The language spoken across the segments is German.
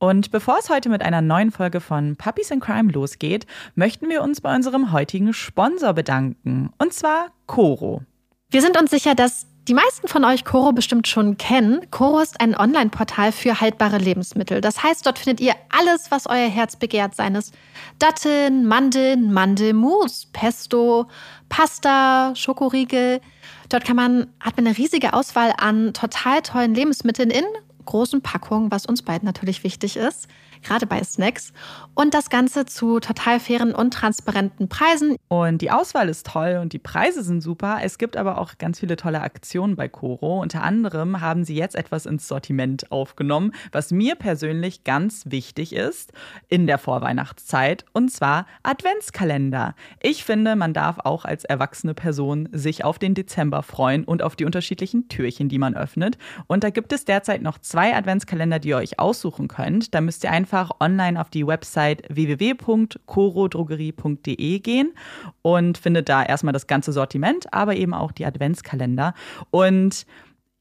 Und bevor es heute mit einer neuen Folge von Puppies in Crime losgeht, möchten wir uns bei unserem heutigen Sponsor bedanken. Und zwar Coro. Wir sind uns sicher, dass die meisten von euch Coro bestimmt schon kennen. Coro ist ein Online-Portal für haltbare Lebensmittel. Das heißt, dort findet ihr alles, was euer Herz begehrt, seien es Datteln, Mandeln, Mandelmus, Pesto, Pasta, Schokoriegel. Dort kann man, hat man eine riesige Auswahl an total tollen Lebensmitteln in großen Packungen, was uns beiden natürlich wichtig ist gerade bei Snacks. Und das Ganze zu total fairen und transparenten Preisen. Und die Auswahl ist toll und die Preise sind super. Es gibt aber auch ganz viele tolle Aktionen bei Coro. Unter anderem haben sie jetzt etwas ins Sortiment aufgenommen, was mir persönlich ganz wichtig ist in der Vorweihnachtszeit, und zwar Adventskalender. Ich finde, man darf auch als erwachsene Person sich auf den Dezember freuen und auf die unterschiedlichen Türchen, die man öffnet. Und da gibt es derzeit noch zwei Adventskalender, die ihr euch aussuchen könnt. Da müsst ihr einfach einfach online auf die Website www.corodrogerie.de gehen und findet da erstmal das ganze Sortiment, aber eben auch die Adventskalender. Und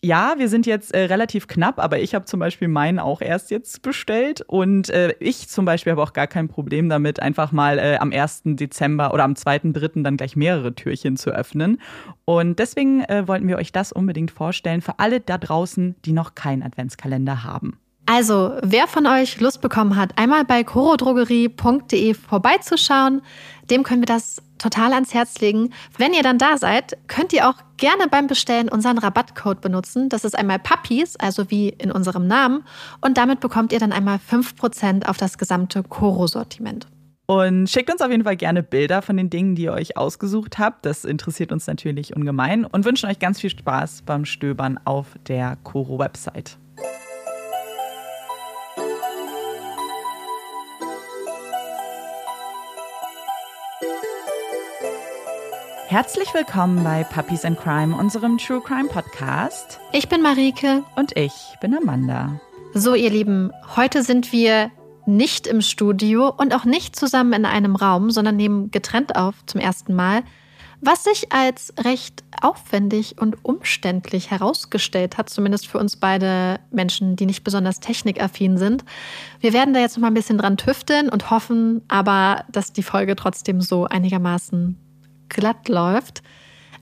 ja, wir sind jetzt äh, relativ knapp, aber ich habe zum Beispiel meinen auch erst jetzt bestellt und äh, ich zum Beispiel habe auch gar kein Problem damit, einfach mal äh, am 1. Dezember oder am 2.3. dann gleich mehrere Türchen zu öffnen. Und deswegen äh, wollten wir euch das unbedingt vorstellen für alle da draußen, die noch keinen Adventskalender haben. Also, wer von euch Lust bekommen hat, einmal bei chorodrogerie.de vorbeizuschauen, dem können wir das total ans Herz legen. Wenn ihr dann da seid, könnt ihr auch gerne beim Bestellen unseren Rabattcode benutzen. Das ist einmal Puppies, also wie in unserem Namen. Und damit bekommt ihr dann einmal 5% auf das gesamte Koro-Sortiment. Und schickt uns auf jeden Fall gerne Bilder von den Dingen, die ihr euch ausgesucht habt. Das interessiert uns natürlich ungemein und wünschen euch ganz viel Spaß beim Stöbern auf der Koro-Website. Herzlich willkommen bei Puppies and Crime, unserem True Crime Podcast. Ich bin Marike. Und ich bin Amanda. So, ihr Lieben, heute sind wir nicht im Studio und auch nicht zusammen in einem Raum, sondern nehmen getrennt auf zum ersten Mal, was sich als recht aufwendig und umständlich herausgestellt hat, zumindest für uns beide Menschen, die nicht besonders technikaffin sind. Wir werden da jetzt noch mal ein bisschen dran tüfteln und hoffen aber, dass die Folge trotzdem so einigermaßen glatt läuft.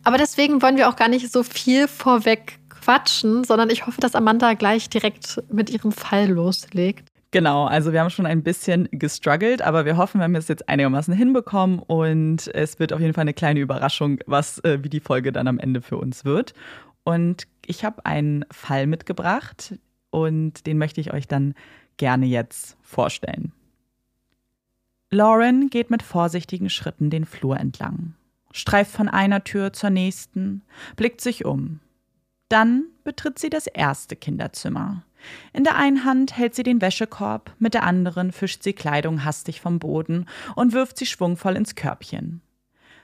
Aber deswegen wollen wir auch gar nicht so viel vorweg quatschen, sondern ich hoffe, dass Amanda gleich direkt mit ihrem Fall loslegt. Genau, also wir haben schon ein bisschen gestruggelt, aber wir hoffen, wir haben es jetzt einigermaßen hinbekommen und es wird auf jeden Fall eine kleine Überraschung, was äh, wie die Folge dann am Ende für uns wird. Und ich habe einen Fall mitgebracht und den möchte ich euch dann gerne jetzt vorstellen. Lauren geht mit vorsichtigen Schritten den Flur entlang streift von einer Tür zur nächsten, blickt sich um. Dann betritt sie das erste Kinderzimmer. In der einen Hand hält sie den Wäschekorb, mit der anderen fischt sie Kleidung hastig vom Boden und wirft sie schwungvoll ins Körbchen.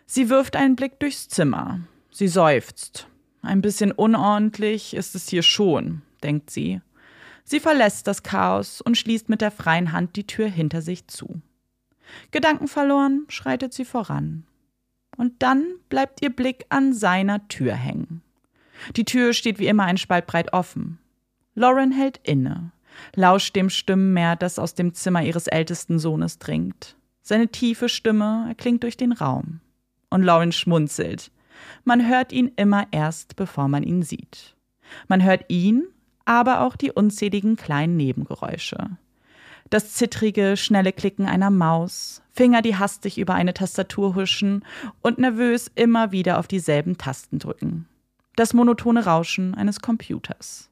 Sie wirft einen Blick durchs Zimmer. Sie seufzt. Ein bisschen unordentlich ist es hier schon, denkt sie. Sie verlässt das Chaos und schließt mit der freien Hand die Tür hinter sich zu. Gedankenverloren schreitet sie voran und dann bleibt ihr Blick an seiner Tür hängen. Die Tür steht wie immer ein Spalt breit offen. Lauren hält inne, lauscht dem Stimmenmeer, das aus dem Zimmer ihres ältesten Sohnes dringt. Seine tiefe Stimme erklingt durch den Raum. Und Lauren schmunzelt. Man hört ihn immer erst, bevor man ihn sieht. Man hört ihn, aber auch die unzähligen kleinen Nebengeräusche das zittrige, schnelle Klicken einer Maus, Finger, die hastig über eine Tastatur huschen und nervös immer wieder auf dieselben Tasten drücken. Das monotone Rauschen eines Computers.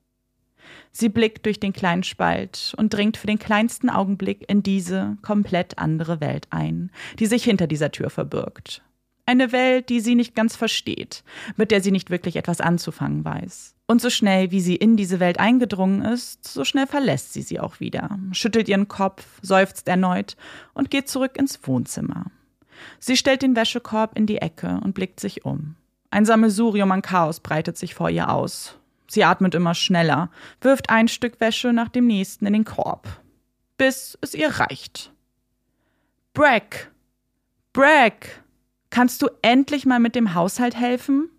Sie blickt durch den kleinen Spalt und dringt für den kleinsten Augenblick in diese komplett andere Welt ein, die sich hinter dieser Tür verbirgt. Eine Welt, die sie nicht ganz versteht, mit der sie nicht wirklich etwas anzufangen weiß. Und so schnell, wie sie in diese Welt eingedrungen ist, so schnell verlässt sie sie auch wieder, schüttelt ihren Kopf, seufzt erneut und geht zurück ins Wohnzimmer. Sie stellt den Wäschekorb in die Ecke und blickt sich um. Ein Sammelsurium an Chaos breitet sich vor ihr aus. Sie atmet immer schneller, wirft ein Stück Wäsche nach dem nächsten in den Korb, bis es ihr reicht. Brack! Brack! Kannst du endlich mal mit dem Haushalt helfen?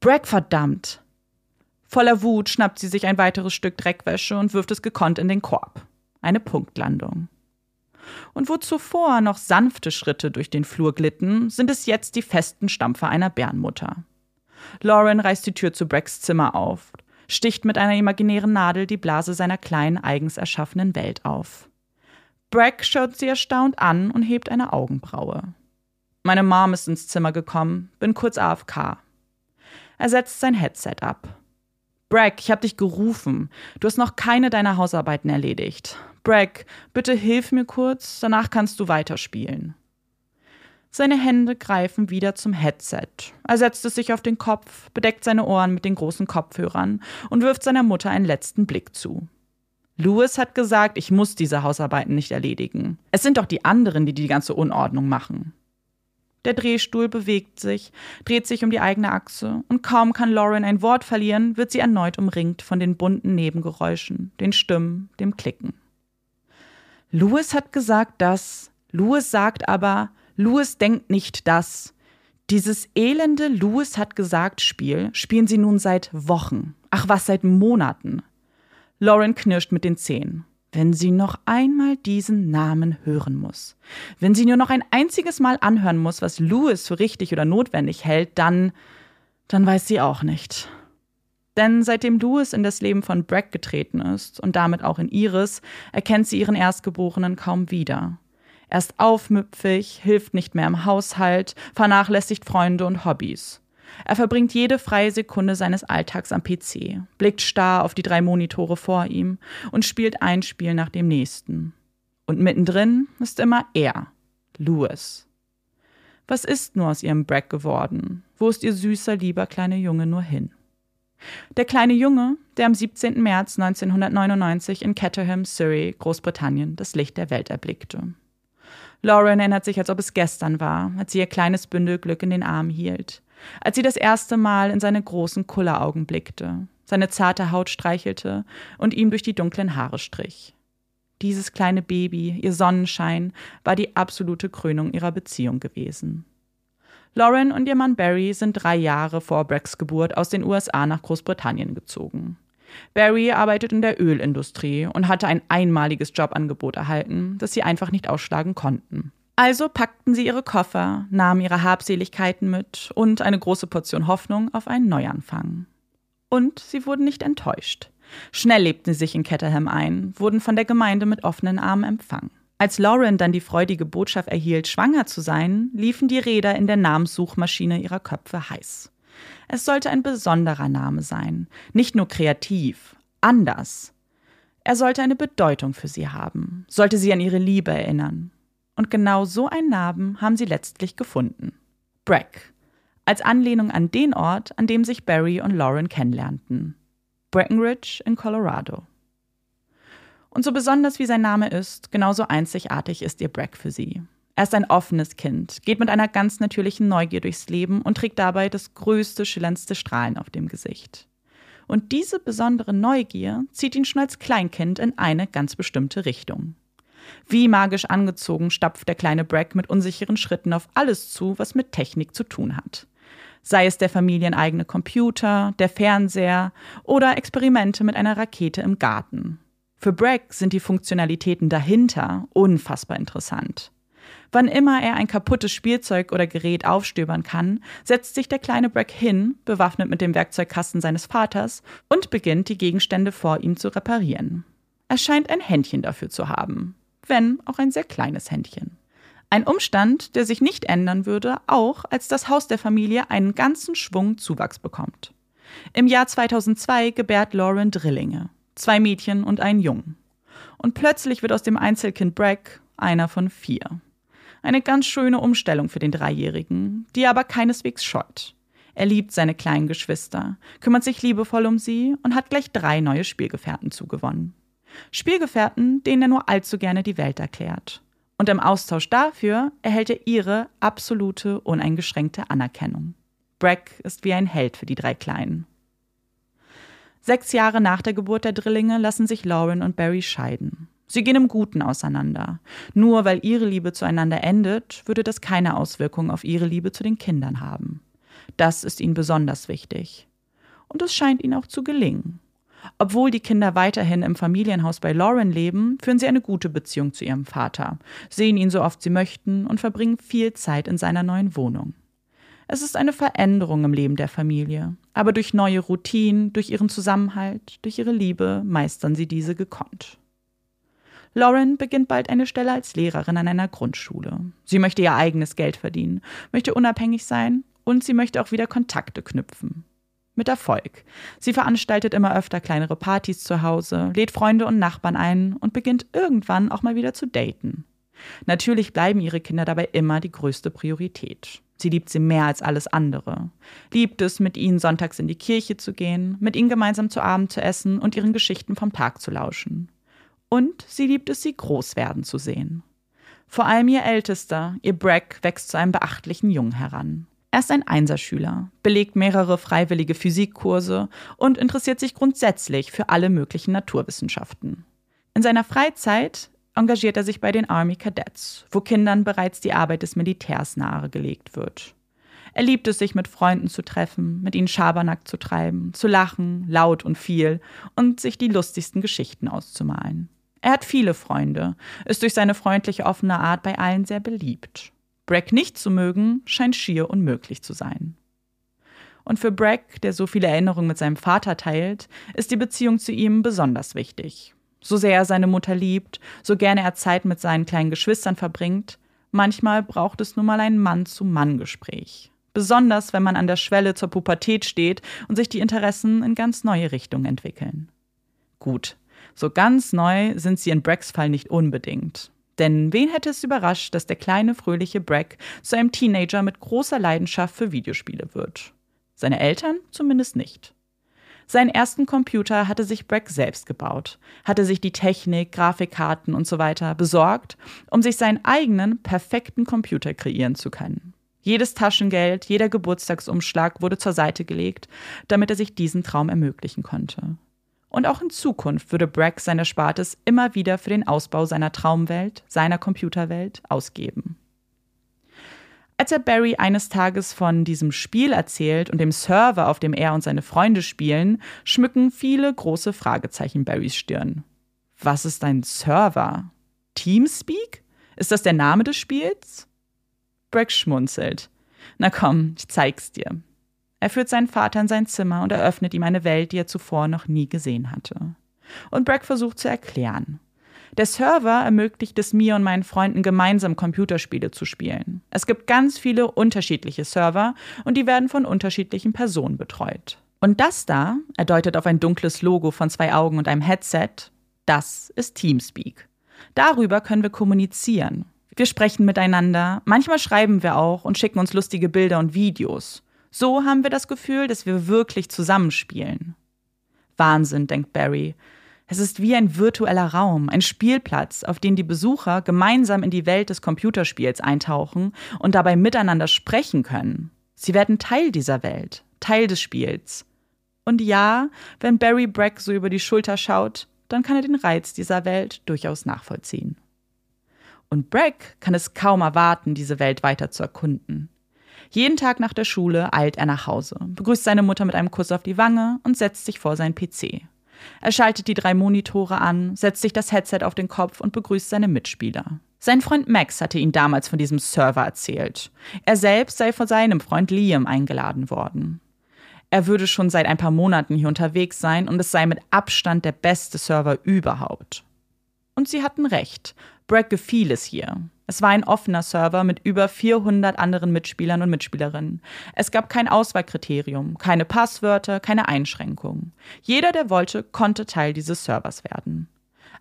Brack, verdammt! Voller Wut schnappt sie sich ein weiteres Stück Dreckwäsche und wirft es gekonnt in den Korb. Eine Punktlandung. Und wo zuvor noch sanfte Schritte durch den Flur glitten, sind es jetzt die festen Stampfer einer Bärenmutter. Lauren reißt die Tür zu Brecks Zimmer auf, sticht mit einer imaginären Nadel die Blase seiner kleinen, eigens erschaffenen Welt auf. Breck schaut sie erstaunt an und hebt eine Augenbraue. Meine Mom ist ins Zimmer gekommen, bin kurz AFK. Er setzt sein Headset ab. Brack, ich hab dich gerufen. Du hast noch keine deiner Hausarbeiten erledigt. Brack, bitte hilf mir kurz, danach kannst du weiterspielen. Seine Hände greifen wieder zum Headset. Er setzt es sich auf den Kopf, bedeckt seine Ohren mit den großen Kopfhörern und wirft seiner Mutter einen letzten Blick zu. Louis hat gesagt, ich muss diese Hausarbeiten nicht erledigen. Es sind doch die anderen, die die ganze Unordnung machen. Der Drehstuhl bewegt sich, dreht sich um die eigene Achse, und kaum kann Lauren ein Wort verlieren, wird sie erneut umringt von den bunten Nebengeräuschen, den Stimmen, dem Klicken. Louis hat gesagt dass. Louis sagt aber, Louis denkt nicht das. Dieses elende Louis hat gesagt Spiel spielen sie nun seit Wochen. Ach was, seit Monaten. Lauren knirscht mit den Zähnen. Wenn sie noch einmal diesen Namen hören muss, wenn sie nur noch ein einziges Mal anhören muss, was Louis für richtig oder notwendig hält, dann, dann weiß sie auch nicht. Denn seitdem Louis in das Leben von Breck getreten ist und damit auch in ihres, erkennt sie ihren Erstgeborenen kaum wieder. Er ist aufmüpfig, hilft nicht mehr im Haushalt, vernachlässigt Freunde und Hobbys. Er verbringt jede freie Sekunde seines Alltags am PC, blickt starr auf die drei Monitore vor ihm und spielt ein Spiel nach dem nächsten. Und mittendrin ist immer er, Louis. Was ist nur aus ihrem Brack geworden? Wo ist ihr süßer, lieber kleiner Junge nur hin? Der kleine Junge, der am 17. März 1999 in Caterham, Surrey, Großbritannien, das Licht der Welt erblickte. Lauren erinnert sich, als ob es gestern war, als sie ihr kleines Bündel Glück in den Arm hielt, als sie das erste Mal in seine großen Kulleraugen blickte, seine zarte Haut streichelte und ihm durch die dunklen Haare strich. Dieses kleine Baby, ihr Sonnenschein, war die absolute Krönung ihrer Beziehung gewesen. Lauren und ihr Mann Barry sind drei Jahre vor Brecks Geburt aus den USA nach Großbritannien gezogen. Barry arbeitet in der Ölindustrie und hatte ein einmaliges Jobangebot erhalten, das sie einfach nicht ausschlagen konnten. Also packten sie ihre Koffer, nahmen ihre Habseligkeiten mit und eine große Portion Hoffnung auf einen Neuanfang. Und sie wurden nicht enttäuscht. Schnell lebten sie sich in Caterham ein, wurden von der Gemeinde mit offenen Armen empfangen. Als Lauren dann die freudige Botschaft erhielt, schwanger zu sein, liefen die Räder in der Namenssuchmaschine ihrer Köpfe heiß. Es sollte ein besonderer Name sein, nicht nur kreativ, anders. Er sollte eine Bedeutung für sie haben, sollte sie an ihre Liebe erinnern. Und genau so einen Namen haben sie letztlich gefunden. Breck, als Anlehnung an den Ort, an dem sich Barry und Lauren kennenlernten. Breckenridge in Colorado. Und so besonders wie sein Name ist, genauso einzigartig ist ihr Breck für sie. Er ist ein offenes Kind, geht mit einer ganz natürlichen Neugier durchs Leben und trägt dabei das größte, schillerndste Strahlen auf dem Gesicht. Und diese besondere Neugier zieht ihn schon als Kleinkind in eine ganz bestimmte Richtung. Wie magisch angezogen stapft der kleine Brack mit unsicheren Schritten auf alles zu, was mit Technik zu tun hat. Sei es der familieneigene Computer, der Fernseher oder Experimente mit einer Rakete im Garten. Für Brack sind die Funktionalitäten dahinter unfassbar interessant. Wann immer er ein kaputtes Spielzeug oder Gerät aufstöbern kann, setzt sich der kleine Brack hin, bewaffnet mit dem Werkzeugkasten seines Vaters, und beginnt, die Gegenstände vor ihm zu reparieren. Er scheint ein Händchen dafür zu haben, wenn auch ein sehr kleines Händchen. Ein Umstand, der sich nicht ändern würde, auch als das Haus der Familie einen ganzen Schwung Zuwachs bekommt. Im Jahr 2002 gebärt Lauren Drillinge, zwei Mädchen und einen Jungen. Und plötzlich wird aus dem Einzelkind Brack einer von vier. Eine ganz schöne Umstellung für den Dreijährigen, die er aber keineswegs scheut. Er liebt seine kleinen Geschwister, kümmert sich liebevoll um sie und hat gleich drei neue Spielgefährten zugewonnen. Spielgefährten, denen er nur allzu gerne die Welt erklärt. Und im Austausch dafür erhält er ihre absolute, uneingeschränkte Anerkennung. Brack ist wie ein Held für die drei Kleinen. Sechs Jahre nach der Geburt der Drillinge lassen sich Lauren und Barry scheiden. Sie gehen im Guten auseinander. Nur weil ihre Liebe zueinander endet, würde das keine Auswirkung auf ihre Liebe zu den Kindern haben. Das ist ihnen besonders wichtig. Und es scheint ihnen auch zu gelingen. Obwohl die Kinder weiterhin im Familienhaus bei Lauren leben, führen sie eine gute Beziehung zu ihrem Vater, sehen ihn so oft sie möchten und verbringen viel Zeit in seiner neuen Wohnung. Es ist eine Veränderung im Leben der Familie, aber durch neue Routinen, durch ihren Zusammenhalt, durch ihre Liebe meistern sie diese gekonnt. Lauren beginnt bald eine Stelle als Lehrerin an einer Grundschule. Sie möchte ihr eigenes Geld verdienen, möchte unabhängig sein und sie möchte auch wieder Kontakte knüpfen. Mit Erfolg. Sie veranstaltet immer öfter kleinere Partys zu Hause, lädt Freunde und Nachbarn ein und beginnt irgendwann auch mal wieder zu daten. Natürlich bleiben ihre Kinder dabei immer die größte Priorität. Sie liebt sie mehr als alles andere. Liebt es, mit ihnen sonntags in die Kirche zu gehen, mit ihnen gemeinsam zu Abend zu essen und ihren Geschichten vom Tag zu lauschen. Und sie liebt es, sie groß werden zu sehen. Vor allem ihr Ältester, ihr Brack, wächst zu einem beachtlichen Jungen heran. Er ist ein Einserschüler, belegt mehrere freiwillige Physikkurse und interessiert sich grundsätzlich für alle möglichen Naturwissenschaften. In seiner Freizeit engagiert er sich bei den Army Cadets, wo Kindern bereits die Arbeit des Militärs nahegelegt wird. Er liebt es, sich mit Freunden zu treffen, mit ihnen Schabernack zu treiben, zu lachen, laut und viel und sich die lustigsten Geschichten auszumalen. Er hat viele Freunde, ist durch seine freundliche, offene Art bei allen sehr beliebt. Brack nicht zu mögen, scheint schier unmöglich zu sein. Und für Brack, der so viele Erinnerungen mit seinem Vater teilt, ist die Beziehung zu ihm besonders wichtig. So sehr er seine Mutter liebt, so gerne er Zeit mit seinen kleinen Geschwistern verbringt, manchmal braucht es nun mal ein Mann-zu-Mann-Gespräch. Besonders wenn man an der Schwelle zur Pubertät steht und sich die Interessen in ganz neue Richtungen entwickeln. Gut, so ganz neu sind sie in Bracks Fall nicht unbedingt. Denn wen hätte es überrascht, dass der kleine, fröhliche Brack zu einem Teenager mit großer Leidenschaft für Videospiele wird? Seine Eltern zumindest nicht. Seinen ersten Computer hatte sich Brack selbst gebaut, hatte sich die Technik, Grafikkarten und so weiter besorgt, um sich seinen eigenen perfekten Computer kreieren zu können. Jedes Taschengeld, jeder Geburtstagsumschlag wurde zur Seite gelegt, damit er sich diesen Traum ermöglichen konnte. Und auch in Zukunft würde Brack sein Erspartes immer wieder für den Ausbau seiner Traumwelt, seiner Computerwelt ausgeben. Als er Barry eines Tages von diesem Spiel erzählt und dem Server, auf dem er und seine Freunde spielen, schmücken viele große Fragezeichen Barrys Stirn. Was ist ein Server? Teamspeak? Ist das der Name des Spiels? Brack schmunzelt. Na komm, ich zeig's dir. Er führt seinen Vater in sein Zimmer und eröffnet ihm eine Welt, die er zuvor noch nie gesehen hatte. Und Brack versucht zu erklären. Der Server ermöglicht es mir und meinen Freunden gemeinsam Computerspiele zu spielen. Es gibt ganz viele unterschiedliche Server und die werden von unterschiedlichen Personen betreut. Und das da, er deutet auf ein dunkles Logo von zwei Augen und einem Headset, das ist Teamspeak. Darüber können wir kommunizieren. Wir sprechen miteinander, manchmal schreiben wir auch und schicken uns lustige Bilder und Videos. So haben wir das Gefühl, dass wir wirklich zusammenspielen. Wahnsinn, denkt Barry. Es ist wie ein virtueller Raum, ein Spielplatz, auf den die Besucher gemeinsam in die Welt des Computerspiels eintauchen und dabei miteinander sprechen können. Sie werden Teil dieser Welt, Teil des Spiels. Und ja, wenn Barry Brack so über die Schulter schaut, dann kann er den Reiz dieser Welt durchaus nachvollziehen. Und Brack kann es kaum erwarten, diese Welt weiter zu erkunden. Jeden Tag nach der Schule eilt er nach Hause, begrüßt seine Mutter mit einem Kuss auf die Wange und setzt sich vor seinen PC. Er schaltet die drei Monitore an, setzt sich das Headset auf den Kopf und begrüßt seine Mitspieler. Sein Freund Max hatte ihn damals von diesem Server erzählt. Er selbst sei von seinem Freund Liam eingeladen worden. Er würde schon seit ein paar Monaten hier unterwegs sein und es sei mit Abstand der beste Server überhaupt. Und sie hatten recht. Bragg gefiel es hier. Es war ein offener Server mit über 400 anderen Mitspielern und Mitspielerinnen. Es gab kein Auswahlkriterium, keine Passwörter, keine Einschränkungen. Jeder, der wollte, konnte Teil dieses Servers werden.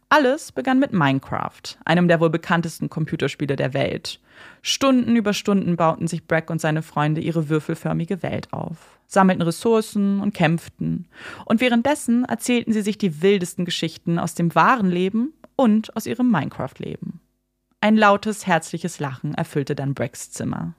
Alles begann mit Minecraft, einem der wohl bekanntesten Computerspiele der Welt. Stunden über Stunden bauten sich Brack und seine Freunde ihre würfelförmige Welt auf, sammelten Ressourcen und kämpften. Und währenddessen erzählten sie sich die wildesten Geschichten aus dem wahren Leben und aus ihrem Minecraft-Leben. Ein lautes, herzliches Lachen erfüllte dann Bracks Zimmer.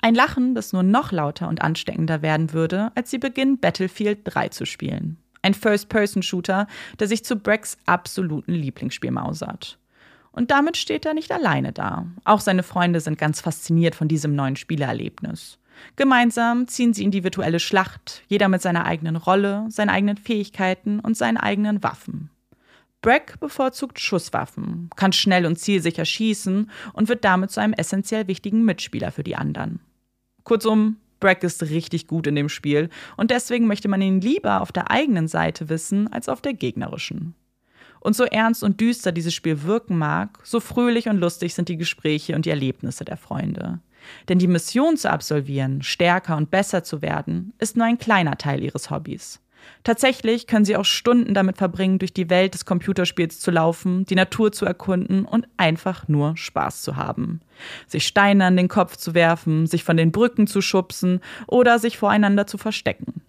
Ein Lachen, das nur noch lauter und ansteckender werden würde, als sie beginnen, Battlefield 3 zu spielen. Ein First-Person-Shooter, der sich zu Bracks absoluten Lieblingsspiel mausert. Und damit steht er nicht alleine da. Auch seine Freunde sind ganz fasziniert von diesem neuen Spielerlebnis. Gemeinsam ziehen sie in die virtuelle Schlacht, jeder mit seiner eigenen Rolle, seinen eigenen Fähigkeiten und seinen eigenen Waffen. Brack bevorzugt Schusswaffen, kann schnell und zielsicher schießen und wird damit zu einem essentiell wichtigen Mitspieler für die anderen. Kurzum, Brack ist richtig gut in dem Spiel und deswegen möchte man ihn lieber auf der eigenen Seite wissen als auf der gegnerischen. Und so ernst und düster dieses Spiel wirken mag, so fröhlich und lustig sind die Gespräche und die Erlebnisse der Freunde. Denn die Mission zu absolvieren, stärker und besser zu werden, ist nur ein kleiner Teil ihres Hobbys. Tatsächlich können sie auch Stunden damit verbringen, durch die Welt des Computerspiels zu laufen, die Natur zu erkunden und einfach nur Spaß zu haben. Sich Steine an den Kopf zu werfen, sich von den Brücken zu schubsen oder sich voreinander zu verstecken.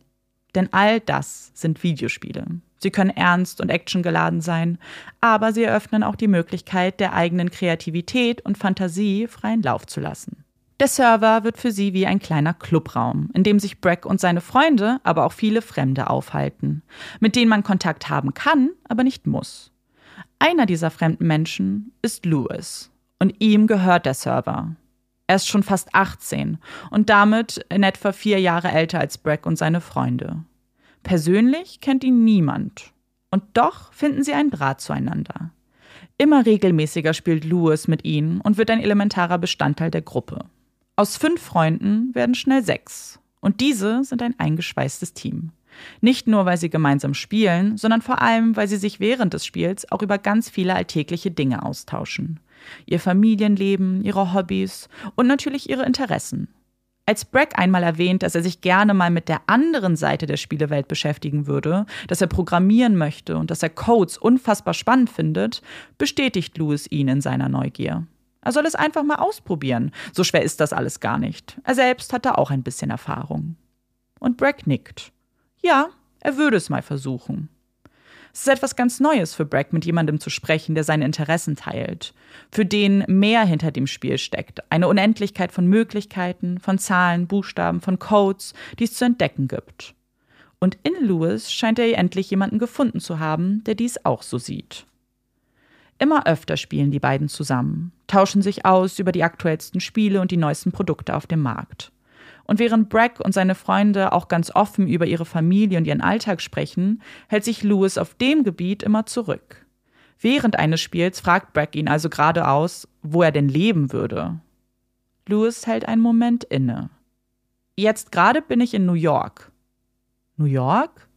Denn all das sind Videospiele. Sie können ernst und actiongeladen sein, aber sie eröffnen auch die Möglichkeit, der eigenen Kreativität und Fantasie freien Lauf zu lassen. Der Server wird für sie wie ein kleiner Clubraum, in dem sich Brack und seine Freunde, aber auch viele Fremde aufhalten, mit denen man Kontakt haben kann, aber nicht muss. Einer dieser fremden Menschen ist Louis und ihm gehört der Server. Er ist schon fast 18 und damit in etwa vier Jahre älter als Brack und seine Freunde. Persönlich kennt ihn niemand. Und doch finden sie einen Draht zueinander. Immer regelmäßiger spielt Louis mit ihnen und wird ein elementarer Bestandteil der Gruppe. Aus fünf Freunden werden schnell sechs. Und diese sind ein eingeschweißtes Team. Nicht nur, weil sie gemeinsam spielen, sondern vor allem, weil sie sich während des Spiels auch über ganz viele alltägliche Dinge austauschen ihr Familienleben, ihre Hobbys und natürlich ihre Interessen. Als Brack einmal erwähnt, dass er sich gerne mal mit der anderen Seite der Spielewelt beschäftigen würde, dass er programmieren möchte und dass er Codes unfassbar spannend findet, bestätigt Louis ihn in seiner Neugier. Er soll es einfach mal ausprobieren. So schwer ist das alles gar nicht. Er selbst hat da auch ein bisschen Erfahrung. Und Brack nickt. Ja, er würde es mal versuchen. Es ist etwas ganz Neues für Brack, mit jemandem zu sprechen, der seine Interessen teilt, für den mehr hinter dem Spiel steckt, eine Unendlichkeit von Möglichkeiten, von Zahlen, Buchstaben, von Codes, die es zu entdecken gibt. Und in Lewis scheint er endlich jemanden gefunden zu haben, der dies auch so sieht. Immer öfter spielen die beiden zusammen, tauschen sich aus über die aktuellsten Spiele und die neuesten Produkte auf dem Markt. Und während Brack und seine Freunde auch ganz offen über ihre Familie und ihren Alltag sprechen, hält sich Lewis auf dem Gebiet immer zurück. Während eines Spiels fragt Brack ihn also geradeaus, wo er denn leben würde. Lewis hält einen Moment inne. Jetzt gerade bin ich in New York. New York?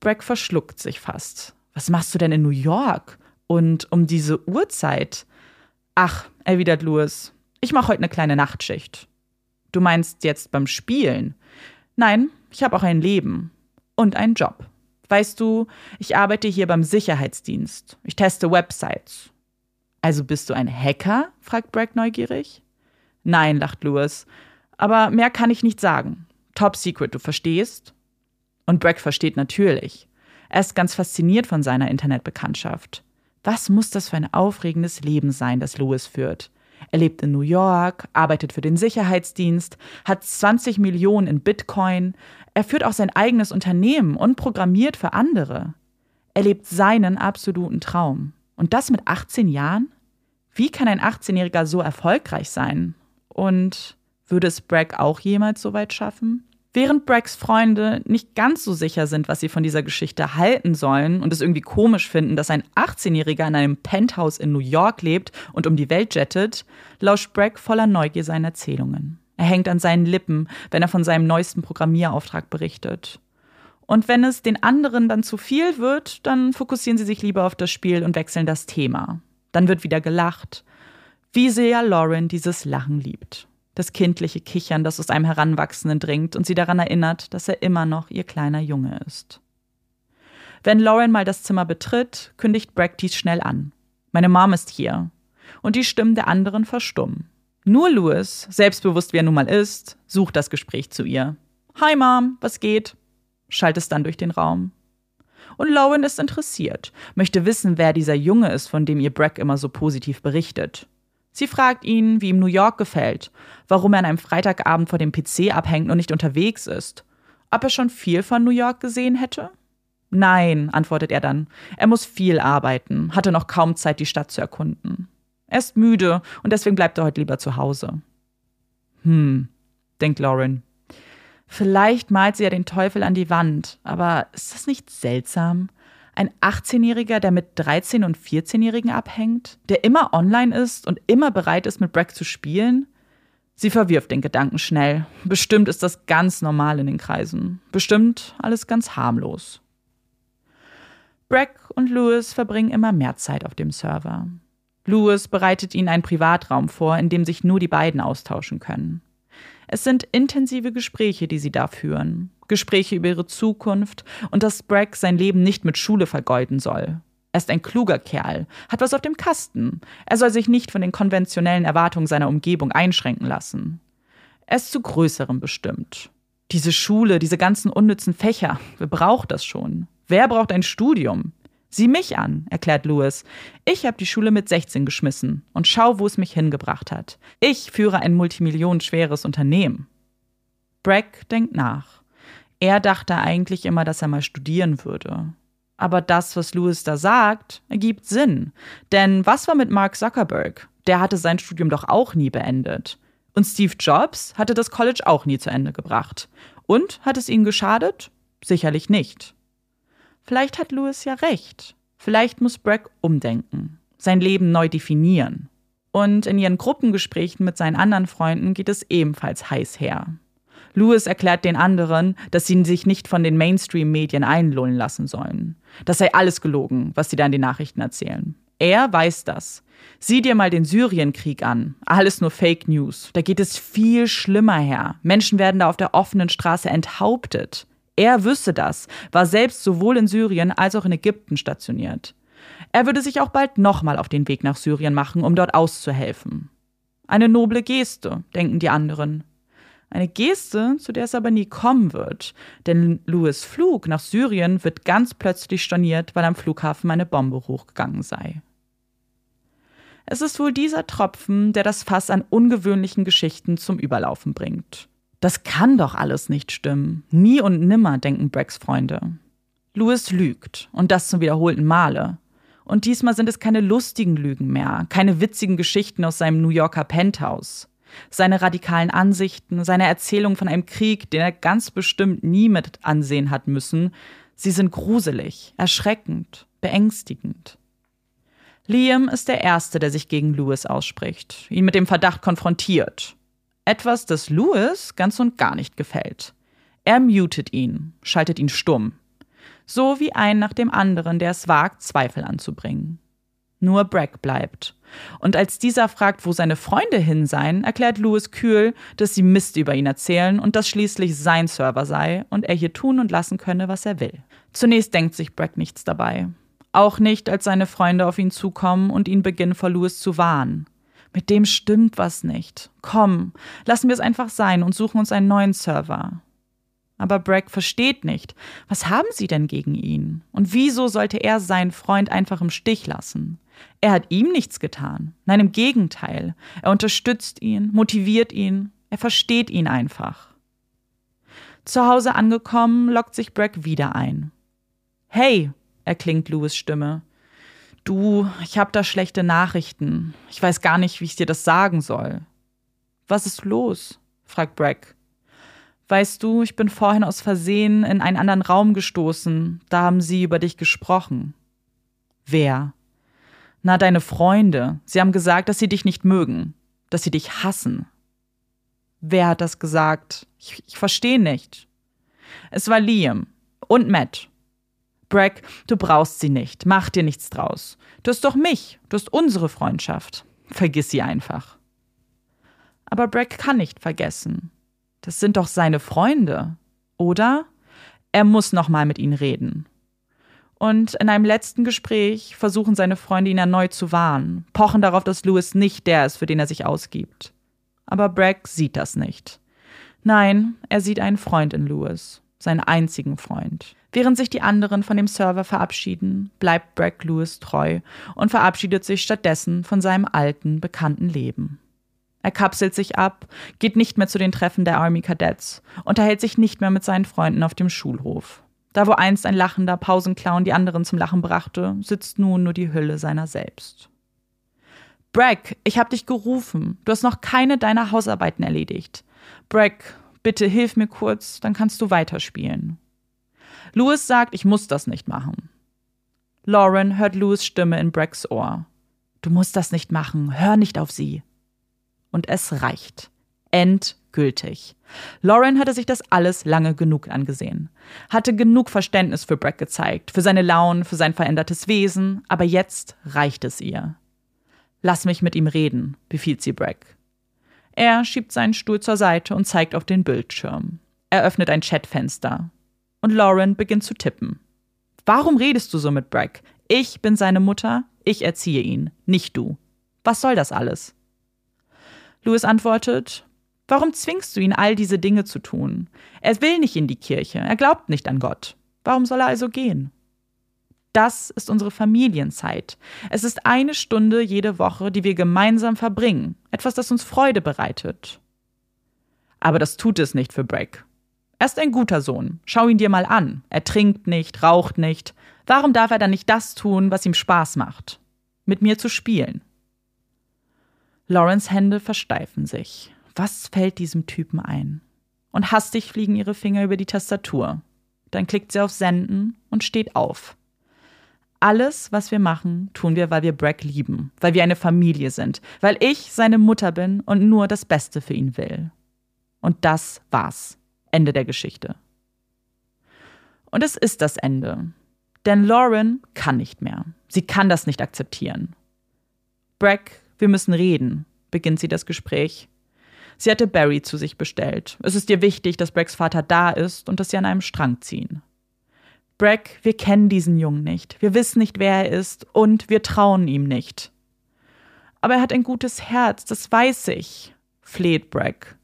Brack verschluckt sich fast. Was machst du denn in New York? Und um diese Uhrzeit? Ach, erwidert Lewis, ich mache heute eine kleine Nachtschicht. Du meinst jetzt beim Spielen? Nein, ich habe auch ein Leben und einen Job. Weißt du, ich arbeite hier beim Sicherheitsdienst. Ich teste Websites. Also bist du ein Hacker? fragt Bragg neugierig. Nein, lacht Lewis. Aber mehr kann ich nicht sagen. Top Secret, du verstehst? Und Bragg versteht natürlich. Er ist ganz fasziniert von seiner Internetbekanntschaft. Was muss das für ein aufregendes Leben sein, das Lewis führt? Er lebt in New York, arbeitet für den Sicherheitsdienst, hat 20 Millionen in Bitcoin. Er führt auch sein eigenes Unternehmen und programmiert für andere. Er lebt seinen absoluten Traum. Und das mit 18 Jahren? Wie kann ein 18-Jähriger so erfolgreich sein? Und würde es Bragg auch jemals so weit schaffen? Während Braggs Freunde nicht ganz so sicher sind, was sie von dieser Geschichte halten sollen und es irgendwie komisch finden, dass ein 18-Jähriger in einem Penthouse in New York lebt und um die Welt jettet, lauscht Bragg voller Neugier seinen Erzählungen. Er hängt an seinen Lippen, wenn er von seinem neuesten Programmierauftrag berichtet. Und wenn es den anderen dann zu viel wird, dann fokussieren sie sich lieber auf das Spiel und wechseln das Thema. Dann wird wieder gelacht. Wie sehr Lauren dieses Lachen liebt das kindliche Kichern, das aus einem Heranwachsenden dringt und sie daran erinnert, dass er immer noch ihr kleiner Junge ist. Wenn Lauren mal das Zimmer betritt, kündigt Bragg dies schnell an. Meine Mom ist hier. Und die Stimmen der anderen verstummen. Nur Louis, selbstbewusst wie er nun mal ist, sucht das Gespräch zu ihr. Hi Mom, was geht? schallt es dann durch den Raum. Und Lauren ist interessiert, möchte wissen, wer dieser Junge ist, von dem ihr Bragg immer so positiv berichtet. Sie fragt ihn, wie ihm New York gefällt, warum er an einem Freitagabend vor dem PC abhängt und nicht unterwegs ist. Ob er schon viel von New York gesehen hätte? Nein, antwortet er dann. Er muss viel arbeiten, hatte noch kaum Zeit, die Stadt zu erkunden. Er ist müde und deswegen bleibt er heute lieber zu Hause. Hm. denkt Lauren. Vielleicht malt sie ja den Teufel an die Wand, aber ist das nicht seltsam? Ein 18-Jähriger, der mit 13- und 14-Jährigen abhängt, der immer online ist und immer bereit ist, mit Brack zu spielen? Sie verwirft den Gedanken schnell. Bestimmt ist das ganz normal in den Kreisen. Bestimmt alles ganz harmlos. Brack und Lewis verbringen immer mehr Zeit auf dem Server. Lewis bereitet ihnen einen Privatraum vor, in dem sich nur die beiden austauschen können. Es sind intensive Gespräche, die sie da führen. Gespräche über ihre Zukunft und dass Bragg sein Leben nicht mit Schule vergeuden soll. Er ist ein kluger Kerl, hat was auf dem Kasten. Er soll sich nicht von den konventionellen Erwartungen seiner Umgebung einschränken lassen. Er ist zu Größerem bestimmt. Diese Schule, diese ganzen unnützen Fächer, wer braucht das schon? Wer braucht ein Studium? Sieh mich an, erklärt Louis. Ich habe die Schule mit 16 geschmissen und schau, wo es mich hingebracht hat. Ich führe ein multimillionenschweres Unternehmen. Bragg denkt nach. Er dachte eigentlich immer, dass er mal studieren würde. Aber das, was Louis da sagt, ergibt Sinn. Denn was war mit Mark Zuckerberg? Der hatte sein Studium doch auch nie beendet. Und Steve Jobs hatte das College auch nie zu Ende gebracht. Und hat es ihnen geschadet? Sicherlich nicht. Vielleicht hat Louis ja recht. Vielleicht muss Bragg umdenken, sein Leben neu definieren. Und in ihren Gruppengesprächen mit seinen anderen Freunden geht es ebenfalls heiß her. Lewis erklärt den anderen, dass sie sich nicht von den Mainstream-Medien einlullen lassen sollen. Das sei alles gelogen, was sie da in den Nachrichten erzählen. Er weiß das. Sieh dir mal den Syrienkrieg an. Alles nur Fake News. Da geht es viel schlimmer her. Menschen werden da auf der offenen Straße enthauptet. Er wüsste das, war selbst sowohl in Syrien als auch in Ägypten stationiert. Er würde sich auch bald nochmal auf den Weg nach Syrien machen, um dort auszuhelfen. Eine noble Geste, denken die anderen. Eine Geste, zu der es aber nie kommen wird, denn Louis Flug nach Syrien wird ganz plötzlich storniert, weil am Flughafen eine Bombe hochgegangen sei. Es ist wohl dieser Tropfen, der das Fass an ungewöhnlichen Geschichten zum Überlaufen bringt. Das kann doch alles nicht stimmen. Nie und nimmer, denken Braggs Freunde. Louis lügt, und das zum wiederholten Male. Und diesmal sind es keine lustigen Lügen mehr, keine witzigen Geschichten aus seinem New Yorker Penthouse. Seine radikalen Ansichten, seine Erzählung von einem Krieg, den er ganz bestimmt nie mit ansehen hat müssen, sie sind gruselig, erschreckend, beängstigend. Liam ist der Erste, der sich gegen Louis ausspricht, ihn mit dem Verdacht konfrontiert. Etwas, das Louis ganz und gar nicht gefällt. Er mutet ihn, schaltet ihn stumm. So wie ein nach dem anderen, der es wagt, Zweifel anzubringen. Nur Bragg bleibt. Und als dieser fragt, wo seine Freunde hin seien, erklärt Louis kühl, dass sie Mist über ihn erzählen und dass schließlich sein Server sei und er hier tun und lassen könne, was er will. Zunächst denkt sich Bragg nichts dabei. Auch nicht, als seine Freunde auf ihn zukommen und ihn beginnen vor Louis zu warnen. Mit dem stimmt was nicht. Komm, lassen wir es einfach sein und suchen uns einen neuen Server. Aber Bragg versteht nicht. Was haben sie denn gegen ihn? Und wieso sollte er seinen Freund einfach im Stich lassen? Er hat ihm nichts getan. Nein, im Gegenteil. Er unterstützt ihn, motiviert ihn, er versteht ihn einfach. Zu Hause angekommen, lockt sich Bragg wieder ein. Hey, erklingt Louis Stimme. Du, ich hab da schlechte Nachrichten. Ich weiß gar nicht, wie ich dir das sagen soll. Was ist los? fragt Bragg. Weißt du, ich bin vorhin aus Versehen in einen anderen Raum gestoßen. Da haben sie über dich gesprochen. Wer? Na, deine Freunde. Sie haben gesagt, dass sie dich nicht mögen, dass sie dich hassen. Wer hat das gesagt? Ich, ich verstehe nicht. Es war Liam und Matt. Bragg, du brauchst sie nicht. Mach dir nichts draus. Du hast doch mich. Du hast unsere Freundschaft. Vergiss sie einfach. Aber Bragg kann nicht vergessen. Das sind doch seine Freunde, oder? Er muss noch mal mit ihnen reden. Und in einem letzten Gespräch versuchen seine Freunde ihn erneut zu warnen, pochen darauf, dass Louis nicht der ist, für den er sich ausgibt. Aber Bragg sieht das nicht. Nein, er sieht einen Freund in Louis, seinen einzigen Freund. Während sich die anderen von dem Server verabschieden, bleibt Bragg Lewis treu und verabschiedet sich stattdessen von seinem alten, bekannten Leben. Er kapselt sich ab, geht nicht mehr zu den Treffen der Army Cadets, unterhält sich nicht mehr mit seinen Freunden auf dem Schulhof. Da, wo einst ein lachender Pausenclown die anderen zum Lachen brachte, sitzt nun nur die Hülle seiner selbst. Bragg, ich hab dich gerufen. Du hast noch keine deiner Hausarbeiten erledigt. Brack, bitte hilf mir kurz, dann kannst du weiterspielen. Louis sagt, ich muss das nicht machen. Lauren hört Louis Stimme in Bracks Ohr. Du musst das nicht machen, hör nicht auf sie. Und es reicht. Endgültig. Lauren hatte sich das alles lange genug angesehen, hatte genug Verständnis für Brack gezeigt, für seine Launen, für sein verändertes Wesen, aber jetzt reicht es ihr. Lass mich mit ihm reden, befiehlt sie Brack. Er schiebt seinen Stuhl zur Seite und zeigt auf den Bildschirm. Er öffnet ein Chatfenster. Und Lauren beginnt zu tippen. Warum redest du so mit Brack? Ich bin seine Mutter, ich erziehe ihn, nicht du. Was soll das alles? Louis antwortet, Warum zwingst du ihn, all diese Dinge zu tun? Er will nicht in die Kirche, er glaubt nicht an Gott. Warum soll er also gehen? Das ist unsere Familienzeit. Es ist eine Stunde jede Woche, die wir gemeinsam verbringen. Etwas, das uns Freude bereitet. Aber das tut es nicht für Breck. Er ist ein guter Sohn. Schau ihn dir mal an. Er trinkt nicht, raucht nicht. Warum darf er dann nicht das tun, was ihm Spaß macht? Mit mir zu spielen. Lawrence Hände versteifen sich. Was fällt diesem Typen ein? Und hastig fliegen ihre Finger über die Tastatur. Dann klickt sie auf Senden und steht auf. Alles, was wir machen, tun wir, weil wir Brack lieben, weil wir eine Familie sind, weil ich seine Mutter bin und nur das Beste für ihn will. Und das war's. Ende der Geschichte. Und es ist das Ende. Denn Lauren kann nicht mehr. Sie kann das nicht akzeptieren. Brack, wir müssen reden, beginnt sie das Gespräch. Sie hatte Barry zu sich bestellt. Es ist ihr wichtig, dass Bracks Vater da ist und dass sie an einem Strang ziehen. Brack, wir kennen diesen Jungen nicht. Wir wissen nicht, wer er ist und wir trauen ihm nicht. Aber er hat ein gutes Herz, das weiß ich, fleht Brack.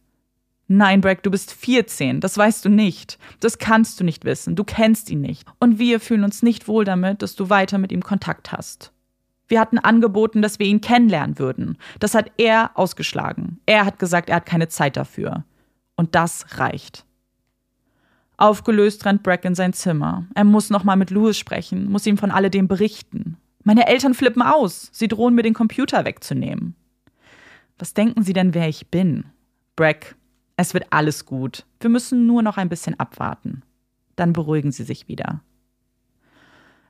Nein, Brack, du bist 14, das weißt du nicht. Das kannst du nicht wissen, du kennst ihn nicht. Und wir fühlen uns nicht wohl damit, dass du weiter mit ihm Kontakt hast. Wir hatten angeboten, dass wir ihn kennenlernen würden. Das hat er ausgeschlagen. Er hat gesagt, er hat keine Zeit dafür. Und das reicht. Aufgelöst rennt Brack in sein Zimmer. Er muss nochmal mit Louis sprechen, muss ihm von alledem berichten. Meine Eltern flippen aus. Sie drohen mir den Computer wegzunehmen. Was denken Sie denn, wer ich bin? Brack, es wird alles gut. Wir müssen nur noch ein bisschen abwarten. Dann beruhigen Sie sich wieder.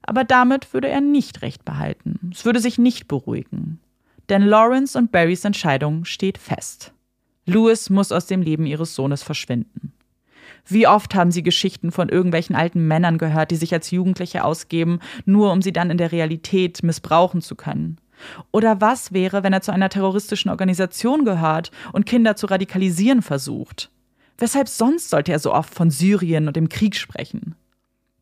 Aber damit würde er nicht recht behalten. Es würde sich nicht beruhigen. Denn Lawrence und Barrys Entscheidung steht fest. Louis muss aus dem Leben ihres Sohnes verschwinden. Wie oft haben sie Geschichten von irgendwelchen alten Männern gehört, die sich als Jugendliche ausgeben, nur um sie dann in der Realität missbrauchen zu können? Oder was wäre, wenn er zu einer terroristischen Organisation gehört und Kinder zu radikalisieren versucht? Weshalb sonst sollte er so oft von Syrien und dem Krieg sprechen?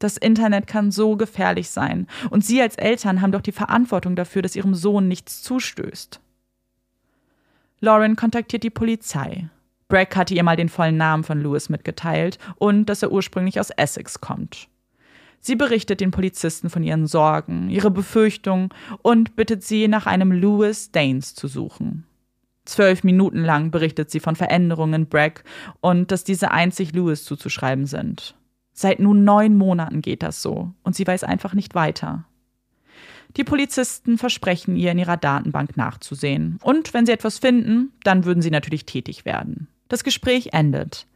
Das Internet kann so gefährlich sein, und Sie als Eltern haben doch die Verantwortung dafür, dass Ihrem Sohn nichts zustößt. Lauren kontaktiert die Polizei. Bragg hatte ihr mal den vollen Namen von Lewis mitgeteilt und dass er ursprünglich aus Essex kommt. Sie berichtet den Polizisten von ihren Sorgen, ihre Befürchtungen und bittet sie, nach einem Lewis Danes zu suchen. Zwölf Minuten lang berichtet sie von Veränderungen in Bragg und dass diese einzig Lewis zuzuschreiben sind. Seit nun neun Monaten geht das so und sie weiß einfach nicht weiter. Die Polizisten versprechen ihr, in ihrer Datenbank nachzusehen. Und wenn sie etwas finden, dann würden sie natürlich tätig werden. Das Gespräch endet.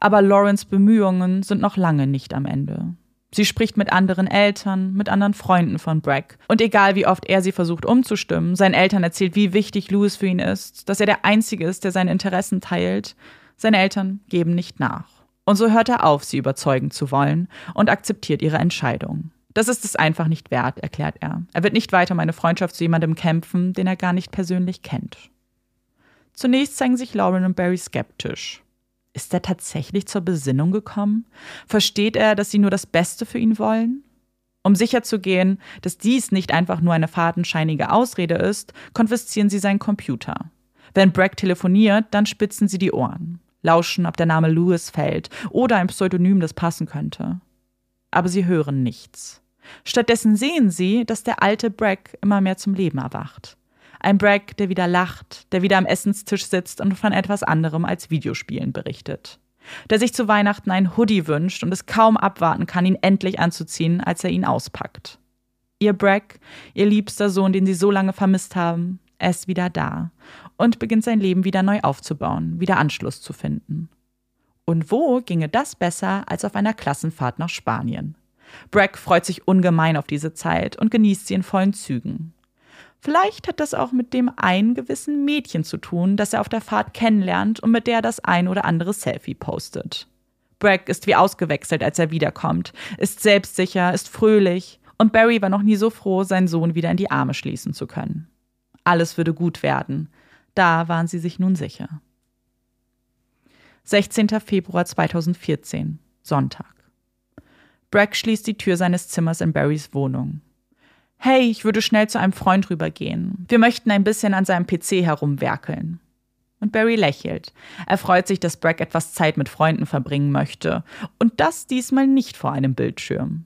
Aber Lawrence Bemühungen sind noch lange nicht am Ende. Sie spricht mit anderen Eltern, mit anderen Freunden von Bragg. Und egal wie oft er sie versucht umzustimmen, seinen Eltern erzählt, wie wichtig Louis für ihn ist, dass er der Einzige ist, der seine Interessen teilt, seine Eltern geben nicht nach. Und so hört er auf, sie überzeugen zu wollen und akzeptiert ihre Entscheidung. Das ist es einfach nicht wert, erklärt er. Er wird nicht weiter meine Freundschaft zu jemandem kämpfen, den er gar nicht persönlich kennt. Zunächst zeigen sich Lauren und Barry skeptisch. Ist er tatsächlich zur Besinnung gekommen? Versteht er, dass sie nur das Beste für ihn wollen? Um sicherzugehen, dass dies nicht einfach nur eine fadenscheinige Ausrede ist, konfiszieren sie seinen Computer. Wenn Bragg telefoniert, dann spitzen sie die Ohren lauschen, ob der Name Lewis fällt oder ein Pseudonym, das passen könnte. Aber sie hören nichts. Stattdessen sehen sie, dass der alte Bragg immer mehr zum Leben erwacht. Ein Bragg, der wieder lacht, der wieder am Essenstisch sitzt und von etwas anderem als Videospielen berichtet. Der sich zu Weihnachten ein Hoodie wünscht und es kaum abwarten kann, ihn endlich anzuziehen, als er ihn auspackt. Ihr Bragg, ihr liebster Sohn, den sie so lange vermisst haben, er ist wieder da. Und beginnt sein Leben wieder neu aufzubauen, wieder Anschluss zu finden. Und wo ginge das besser als auf einer Klassenfahrt nach Spanien? Bragg freut sich ungemein auf diese Zeit und genießt sie in vollen Zügen. Vielleicht hat das auch mit dem einen gewissen Mädchen zu tun, das er auf der Fahrt kennenlernt und mit der er das ein oder andere Selfie postet. Bragg ist wie ausgewechselt, als er wiederkommt, ist selbstsicher, ist fröhlich und Barry war noch nie so froh, seinen Sohn wieder in die Arme schließen zu können. Alles würde gut werden. Da waren sie sich nun sicher. 16. Februar 2014, Sonntag. Bragg schließt die Tür seines Zimmers in Barrys Wohnung. Hey, ich würde schnell zu einem Freund rübergehen. Wir möchten ein bisschen an seinem PC herumwerkeln. Und Barry lächelt. Er freut sich, dass Bragg etwas Zeit mit Freunden verbringen möchte. Und das diesmal nicht vor einem Bildschirm.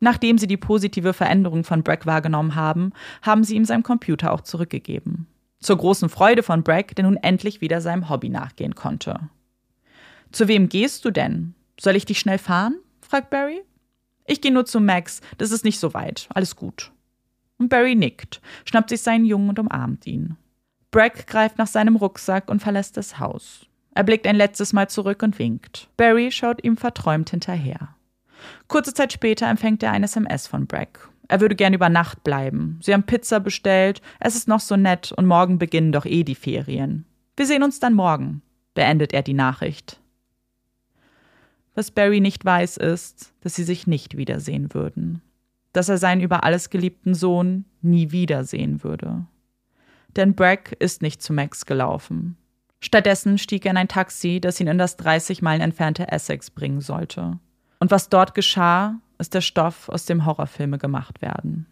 Nachdem sie die positive Veränderung von Bragg wahrgenommen haben, haben sie ihm seinen Computer auch zurückgegeben. Zur großen Freude von Bragg, der nun endlich wieder seinem Hobby nachgehen konnte. Zu wem gehst du denn? Soll ich dich schnell fahren? fragt Barry. Ich gehe nur zu Max, das ist nicht so weit, alles gut. Und Barry nickt, schnappt sich seinen Jungen und umarmt ihn. Bragg greift nach seinem Rucksack und verlässt das Haus. Er blickt ein letztes Mal zurück und winkt. Barry schaut ihm verträumt hinterher. Kurze Zeit später empfängt er ein SMS von Bragg. Er würde gern über Nacht bleiben. Sie haben Pizza bestellt, es ist noch so nett und morgen beginnen doch eh die Ferien. Wir sehen uns dann morgen, beendet er die Nachricht. Was Barry nicht weiß, ist, dass sie sich nicht wiedersehen würden. Dass er seinen über alles geliebten Sohn nie wiedersehen würde. Denn Bragg ist nicht zu Max gelaufen. Stattdessen stieg er in ein Taxi, das ihn in das 30 Meilen entfernte Essex bringen sollte. Und was dort geschah, ist der Stoff, aus dem Horrorfilme gemacht werden.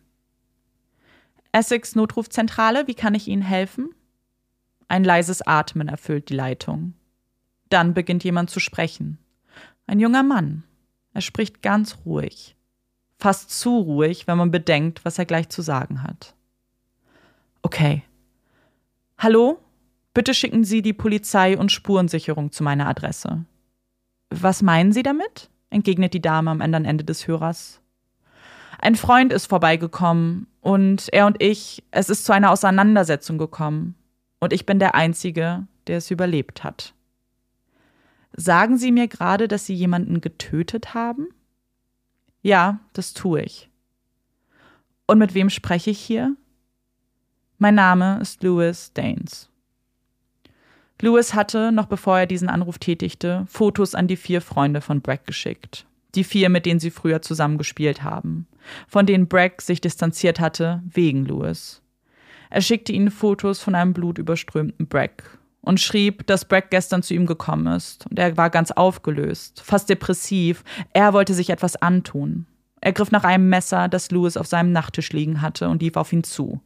Essex Notrufzentrale, wie kann ich Ihnen helfen? Ein leises Atmen erfüllt die Leitung. Dann beginnt jemand zu sprechen. Ein junger Mann. Er spricht ganz ruhig. Fast zu ruhig, wenn man bedenkt, was er gleich zu sagen hat. Okay. Hallo? Bitte schicken Sie die Polizei und Spurensicherung zu meiner Adresse. Was meinen Sie damit? Entgegnet die Dame am anderen Ende des Hörers. Ein Freund ist vorbeigekommen und er und ich, es ist zu einer Auseinandersetzung gekommen. Und ich bin der Einzige, der es überlebt hat. Sagen Sie mir gerade, dass Sie jemanden getötet haben? Ja, das tue ich. Und mit wem spreche ich hier? Mein Name ist Louis Daines. Louis hatte, noch bevor er diesen Anruf tätigte, Fotos an die vier Freunde von Bragg geschickt. Die vier, mit denen sie früher zusammen gespielt haben. Von denen Bragg sich distanziert hatte, wegen Louis. Er schickte ihnen Fotos von einem blutüberströmten Bragg und schrieb, dass Bragg gestern zu ihm gekommen ist. Und er war ganz aufgelöst, fast depressiv. Er wollte sich etwas antun. Er griff nach einem Messer, das Louis auf seinem Nachttisch liegen hatte, und lief auf ihn zu.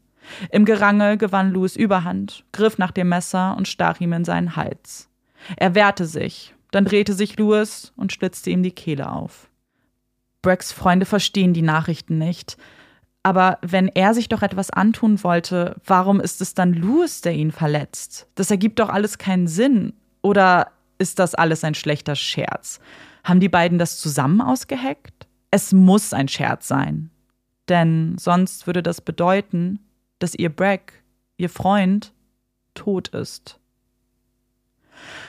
Im Gerangel gewann Louis Überhand, griff nach dem Messer und stach ihm in seinen Hals. Er wehrte sich, dann drehte sich Louis und schlitzte ihm die Kehle auf. Braggs Freunde verstehen die Nachrichten nicht. Aber wenn er sich doch etwas antun wollte, warum ist es dann Louis, der ihn verletzt? Das ergibt doch alles keinen Sinn. Oder ist das alles ein schlechter Scherz? Haben die beiden das zusammen ausgeheckt? Es muss ein Scherz sein. Denn sonst würde das bedeuten, dass ihr Bragg, ihr Freund, tot ist.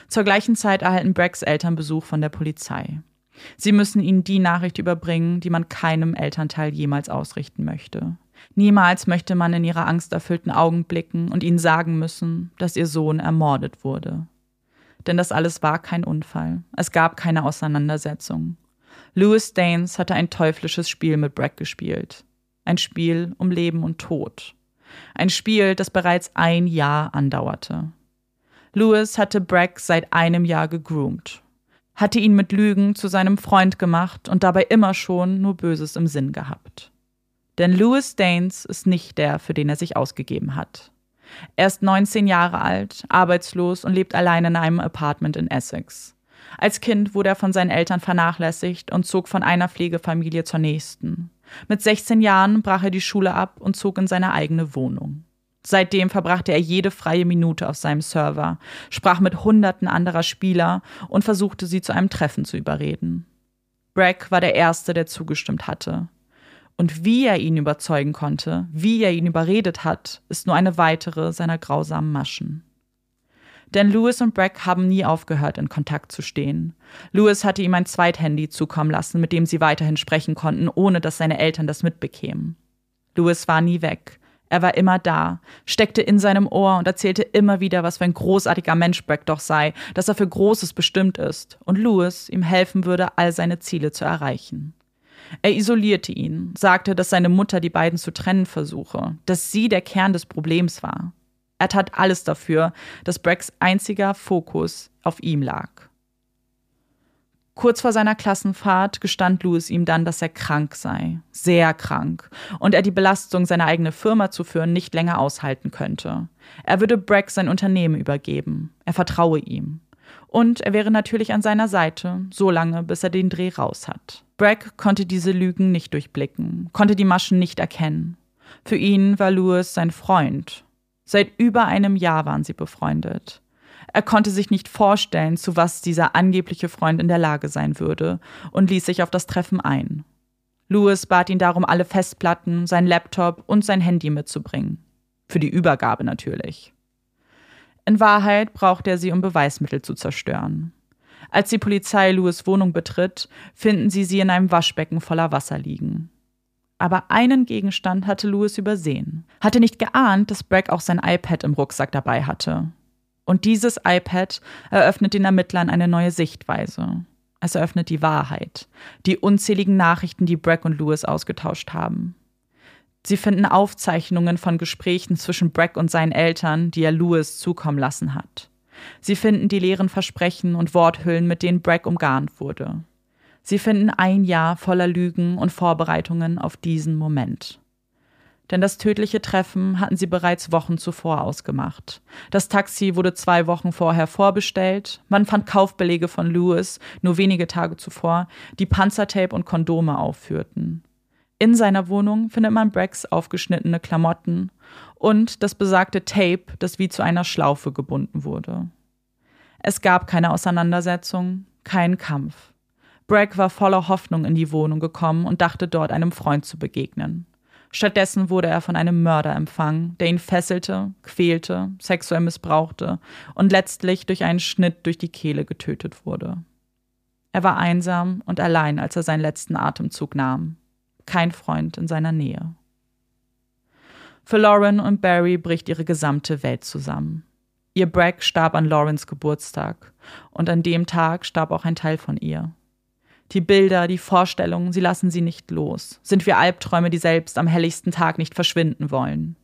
Zur gleichen Zeit erhalten Braggs Eltern Besuch von der Polizei. Sie müssen ihnen die Nachricht überbringen, die man keinem Elternteil jemals ausrichten möchte. Niemals möchte man in ihre angsterfüllten Augen blicken und ihnen sagen müssen, dass ihr Sohn ermordet wurde. Denn das alles war kein Unfall. Es gab keine Auseinandersetzung. Louis Daines hatte ein teuflisches Spiel mit Bragg gespielt. Ein Spiel um Leben und Tod. Ein Spiel, das bereits ein Jahr andauerte. Louis hatte Bragg seit einem Jahr gegroomt hatte ihn mit Lügen zu seinem Freund gemacht und dabei immer schon nur Böses im Sinn gehabt. Denn Louis Daines ist nicht der, für den er sich ausgegeben hat. Er ist 19 Jahre alt, arbeitslos und lebt allein in einem Apartment in Essex. Als Kind wurde er von seinen Eltern vernachlässigt und zog von einer Pflegefamilie zur nächsten. Mit 16 Jahren brach er die Schule ab und zog in seine eigene Wohnung. Seitdem verbrachte er jede freie Minute auf seinem Server, sprach mit Hunderten anderer Spieler und versuchte sie zu einem Treffen zu überreden. Bragg war der Erste, der zugestimmt hatte. Und wie er ihn überzeugen konnte, wie er ihn überredet hat, ist nur eine weitere seiner grausamen Maschen. Denn Lewis und Breck haben nie aufgehört, in Kontakt zu stehen. Lewis hatte ihm ein Zweithandy zukommen lassen, mit dem sie weiterhin sprechen konnten, ohne dass seine Eltern das mitbekämen. Lewis war nie weg. Er war immer da, steckte in seinem Ohr und erzählte immer wieder, was für ein großartiger Mensch Breck doch sei, dass er für Großes bestimmt ist und Lewis ihm helfen würde, all seine Ziele zu erreichen. Er isolierte ihn, sagte, dass seine Mutter die beiden zu trennen versuche, dass sie der Kern des Problems war. Er tat alles dafür, dass Brecks einziger Fokus auf ihm lag. Kurz vor seiner Klassenfahrt gestand Louis ihm dann, dass er krank sei, sehr krank, und er die Belastung, seine eigene Firma zu führen, nicht länger aushalten könnte. Er würde Breck sein Unternehmen übergeben. Er vertraue ihm. Und er wäre natürlich an seiner Seite, so lange, bis er den Dreh raus hat. Bragg konnte diese Lügen nicht durchblicken, konnte die Maschen nicht erkennen. Für ihn war Louis sein Freund, Seit über einem Jahr waren sie befreundet. Er konnte sich nicht vorstellen, zu was dieser angebliche Freund in der Lage sein würde, und ließ sich auf das Treffen ein. Louis bat ihn darum, alle Festplatten, sein Laptop und sein Handy mitzubringen. Für die Übergabe natürlich. In Wahrheit brauchte er sie, um Beweismittel zu zerstören. Als die Polizei Louis Wohnung betritt, finden sie sie in einem Waschbecken voller Wasser liegen aber einen Gegenstand hatte Louis übersehen. Hatte nicht geahnt, dass Bragg auch sein iPad im Rucksack dabei hatte. Und dieses iPad eröffnet den Ermittlern eine neue Sichtweise. Es eröffnet die Wahrheit, die unzähligen Nachrichten, die Bragg und Louis ausgetauscht haben. Sie finden Aufzeichnungen von Gesprächen zwischen Bragg und seinen Eltern, die er Louis zukommen lassen hat. Sie finden die leeren Versprechen und Worthüllen, mit denen Bragg umgarnt wurde. Sie finden ein Jahr voller Lügen und Vorbereitungen auf diesen Moment. Denn das tödliche Treffen hatten sie bereits Wochen zuvor ausgemacht. Das Taxi wurde zwei Wochen vorher vorbestellt. Man fand Kaufbelege von Lewis nur wenige Tage zuvor, die Panzertape und Kondome aufführten. In seiner Wohnung findet man Brecks aufgeschnittene Klamotten und das besagte Tape, das wie zu einer Schlaufe gebunden wurde. Es gab keine Auseinandersetzung, keinen Kampf. Bragg war voller Hoffnung in die Wohnung gekommen und dachte dort einem Freund zu begegnen. Stattdessen wurde er von einem Mörder empfangen, der ihn fesselte, quälte, sexuell missbrauchte und letztlich durch einen Schnitt durch die Kehle getötet wurde. Er war einsam und allein, als er seinen letzten Atemzug nahm. Kein Freund in seiner Nähe. Für Lauren und Barry bricht ihre gesamte Welt zusammen. Ihr Bragg starb an Laurens Geburtstag und an dem Tag starb auch ein Teil von ihr. Die Bilder, die Vorstellungen, sie lassen sie nicht los. Sind wir Albträume, die selbst am helligsten Tag nicht verschwinden wollen.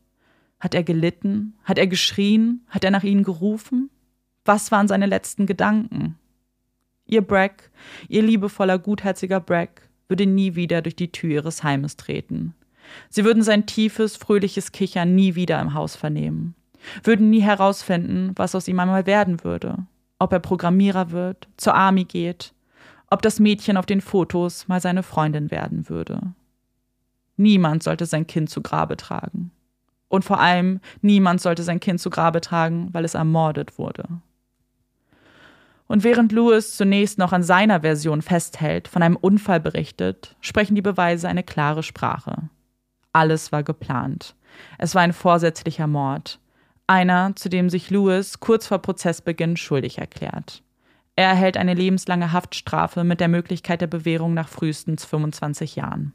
Hat er gelitten? Hat er geschrien? Hat er nach ihnen gerufen? Was waren seine letzten Gedanken? Ihr Bragg, ihr liebevoller, gutherziger Bragg, würde nie wieder durch die Tür ihres Heimes treten. Sie würden sein tiefes, fröhliches Kichern nie wieder im Haus vernehmen, würden nie herausfinden, was aus ihm einmal werden würde, ob er Programmierer wird, zur Army geht, ob das Mädchen auf den Fotos mal seine Freundin werden würde. Niemand sollte sein Kind zu Grabe tragen. Und vor allem, niemand sollte sein Kind zu Grabe tragen, weil es ermordet wurde. Und während Lewis zunächst noch an seiner Version festhält, von einem Unfall berichtet, sprechen die Beweise eine klare Sprache. Alles war geplant. Es war ein vorsätzlicher Mord. Einer, zu dem sich Lewis kurz vor Prozessbeginn schuldig erklärt. Er erhält eine lebenslange Haftstrafe mit der Möglichkeit der Bewährung nach frühestens 25 Jahren.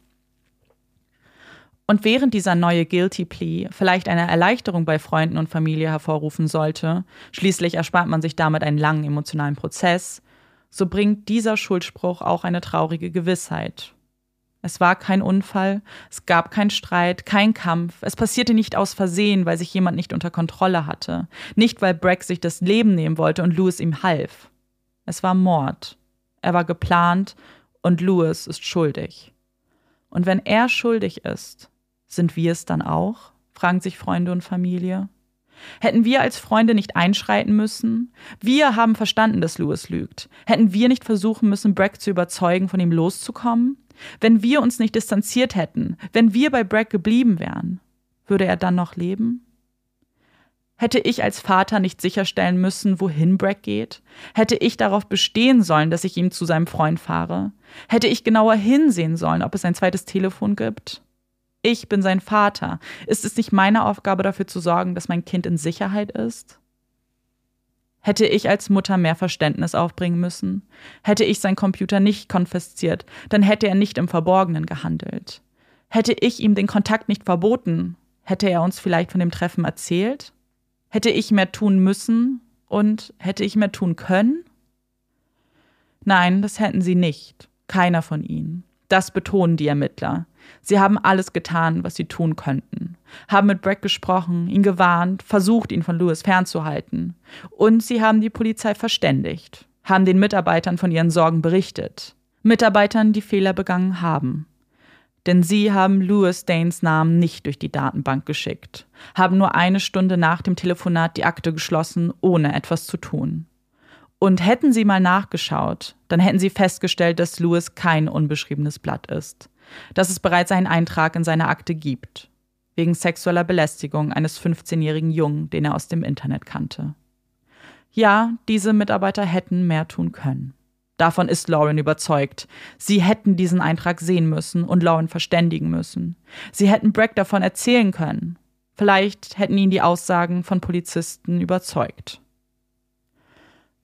Und während dieser neue Guilty Plea vielleicht eine Erleichterung bei Freunden und Familie hervorrufen sollte, schließlich erspart man sich damit einen langen emotionalen Prozess, so bringt dieser Schuldspruch auch eine traurige Gewissheit. Es war kein Unfall, es gab keinen Streit, kein Kampf, es passierte nicht aus Versehen, weil sich jemand nicht unter Kontrolle hatte, nicht weil Breck sich das Leben nehmen wollte und Louis ihm half. Es war Mord. Er war geplant und Louis ist schuldig. Und wenn er schuldig ist, sind wir es dann auch? fragen sich Freunde und Familie. Hätten wir als Freunde nicht einschreiten müssen? Wir haben verstanden, dass Louis lügt. Hätten wir nicht versuchen müssen, Bragg zu überzeugen, von ihm loszukommen? Wenn wir uns nicht distanziert hätten, wenn wir bei Bragg geblieben wären, würde er dann noch leben? Hätte ich als Vater nicht sicherstellen müssen, wohin Bragg geht? Hätte ich darauf bestehen sollen, dass ich ihm zu seinem Freund fahre? Hätte ich genauer hinsehen sollen, ob es ein zweites Telefon gibt? Ich bin sein Vater. Ist es nicht meine Aufgabe dafür zu sorgen, dass mein Kind in Sicherheit ist? Hätte ich als Mutter mehr Verständnis aufbringen müssen? Hätte ich seinen Computer nicht konfisziert, dann hätte er nicht im Verborgenen gehandelt. Hätte ich ihm den Kontakt nicht verboten, hätte er uns vielleicht von dem Treffen erzählt? Hätte ich mehr tun müssen und hätte ich mehr tun können? Nein, das hätten sie nicht. Keiner von ihnen. Das betonen die Ermittler. Sie haben alles getan, was sie tun könnten, haben mit Bragg gesprochen, ihn gewarnt, versucht, ihn von Lewis fernzuhalten. Und sie haben die Polizei verständigt, haben den Mitarbeitern von ihren Sorgen berichtet. Mitarbeitern, die Fehler begangen haben. Denn sie haben Lewis Danes Namen nicht durch die Datenbank geschickt, haben nur eine Stunde nach dem Telefonat die Akte geschlossen, ohne etwas zu tun. Und hätten sie mal nachgeschaut, dann hätten sie festgestellt, dass Lewis kein unbeschriebenes Blatt ist dass es bereits einen Eintrag in seiner Akte gibt, wegen sexueller Belästigung eines 15-jährigen Jungen, den er aus dem Internet kannte. Ja, diese Mitarbeiter hätten mehr tun können. Davon ist Lauren überzeugt. Sie hätten diesen Eintrag sehen müssen und Lauren verständigen müssen. Sie hätten Bragg davon erzählen können. Vielleicht hätten ihn die Aussagen von Polizisten überzeugt.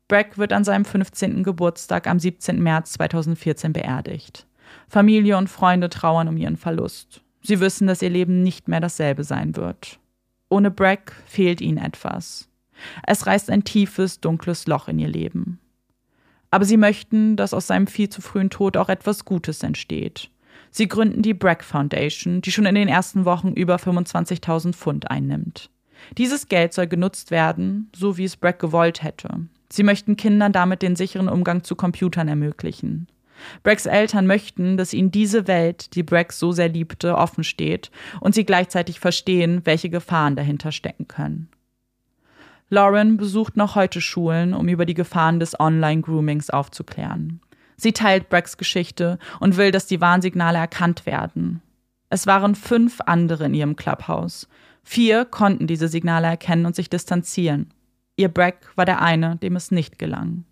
Bragg wird an seinem 15. Geburtstag am 17. März 2014 beerdigt. Familie und Freunde trauern um ihren Verlust. Sie wissen, dass ihr Leben nicht mehr dasselbe sein wird. Ohne Bragg fehlt ihnen etwas. Es reißt ein tiefes, dunkles Loch in ihr Leben. Aber sie möchten, dass aus seinem viel zu frühen Tod auch etwas Gutes entsteht. Sie gründen die Bragg Foundation, die schon in den ersten Wochen über 25.000 Pfund einnimmt. Dieses Geld soll genutzt werden, so wie es Bragg gewollt hätte. Sie möchten Kindern damit den sicheren Umgang zu Computern ermöglichen. Braggs Eltern möchten, dass ihnen diese Welt, die Bragg so sehr liebte, offen steht und sie gleichzeitig verstehen, welche Gefahren dahinter stecken können. Lauren besucht noch heute Schulen, um über die Gefahren des Online-Groomings aufzuklären. Sie teilt Braggs Geschichte und will, dass die Warnsignale erkannt werden. Es waren fünf andere in ihrem Clubhaus. Vier konnten diese Signale erkennen und sich distanzieren. Ihr Bragg war der eine, dem es nicht gelang.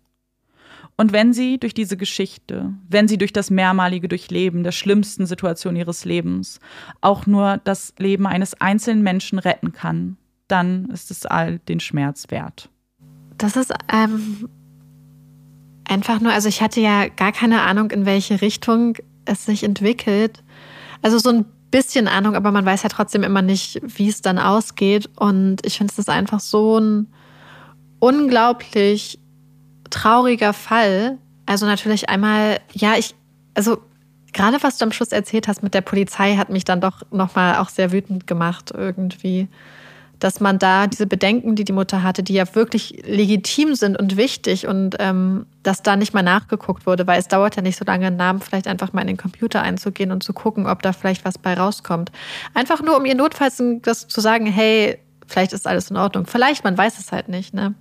Und wenn sie durch diese Geschichte, wenn sie durch das mehrmalige Durchleben der schlimmsten Situation ihres Lebens auch nur das Leben eines einzelnen Menschen retten kann, dann ist es all den Schmerz wert. Das ist ähm, einfach nur, also ich hatte ja gar keine Ahnung, in welche Richtung es sich entwickelt. Also so ein bisschen Ahnung, aber man weiß ja trotzdem immer nicht, wie es dann ausgeht. Und ich finde es einfach so ein unglaublich trauriger Fall. Also natürlich einmal, ja, ich, also gerade was du am Schluss erzählt hast mit der Polizei, hat mich dann doch nochmal auch sehr wütend gemacht irgendwie. Dass man da diese Bedenken, die die Mutter hatte, die ja wirklich legitim sind und wichtig und ähm, dass da nicht mal nachgeguckt wurde, weil es dauert ja nicht so lange, einen Namen vielleicht einfach mal in den Computer einzugehen und zu gucken, ob da vielleicht was bei rauskommt. Einfach nur, um ihr notfalls das zu sagen, hey, vielleicht ist alles in Ordnung. Vielleicht, man weiß es halt nicht, ne?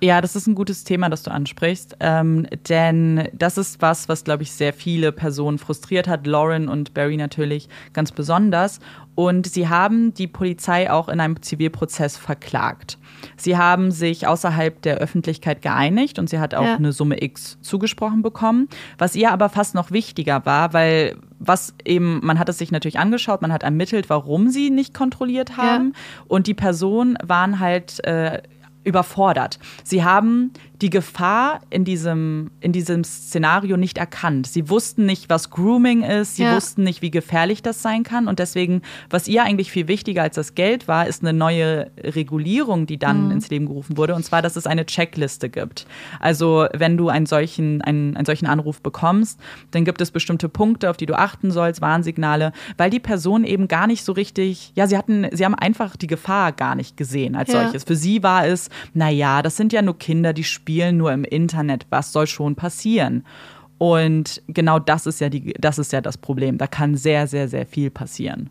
Ja, das ist ein gutes Thema, das du ansprichst, ähm, denn das ist was, was, glaube ich, sehr viele Personen frustriert hat, Lauren und Barry natürlich ganz besonders. Und sie haben die Polizei auch in einem Zivilprozess verklagt. Sie haben sich außerhalb der Öffentlichkeit geeinigt und sie hat auch ja. eine Summe X zugesprochen bekommen, was ihr aber fast noch wichtiger war, weil was eben, man hat es sich natürlich angeschaut, man hat ermittelt, warum sie nicht kontrolliert haben ja. und die Personen waren halt äh, überfordert. Sie haben die Gefahr in diesem, in diesem Szenario nicht erkannt. Sie wussten nicht, was Grooming ist, sie ja. wussten nicht, wie gefährlich das sein kann. Und deswegen, was ihr eigentlich viel wichtiger als das Geld war, ist eine neue Regulierung, die dann mhm. ins Leben gerufen wurde. Und zwar, dass es eine Checkliste gibt. Also, wenn du einen solchen, einen, einen solchen Anruf bekommst, dann gibt es bestimmte Punkte, auf die du achten sollst, Warnsignale, weil die Person eben gar nicht so richtig, ja, sie hatten, sie haben einfach die Gefahr gar nicht gesehen als ja. solches. Für sie war es, naja, das sind ja nur Kinder, die spielen spielen nur im Internet. Was soll schon passieren? Und genau das ist ja die, das ist ja das Problem. Da kann sehr, sehr, sehr viel passieren.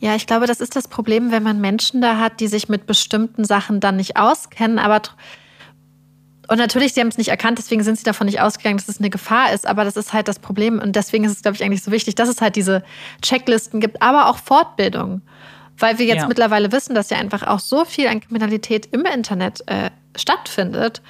Ja, ich glaube, das ist das Problem, wenn man Menschen da hat, die sich mit bestimmten Sachen dann nicht auskennen, aber und natürlich, sie haben es nicht erkannt, deswegen sind sie davon nicht ausgegangen, dass es eine Gefahr ist. Aber das ist halt das Problem. Und deswegen ist es, glaube ich, eigentlich so wichtig, dass es halt diese Checklisten gibt, aber auch Fortbildung. Weil wir jetzt ja. mittlerweile wissen, dass ja einfach auch so viel an Kriminalität im Internet äh, stattfindet.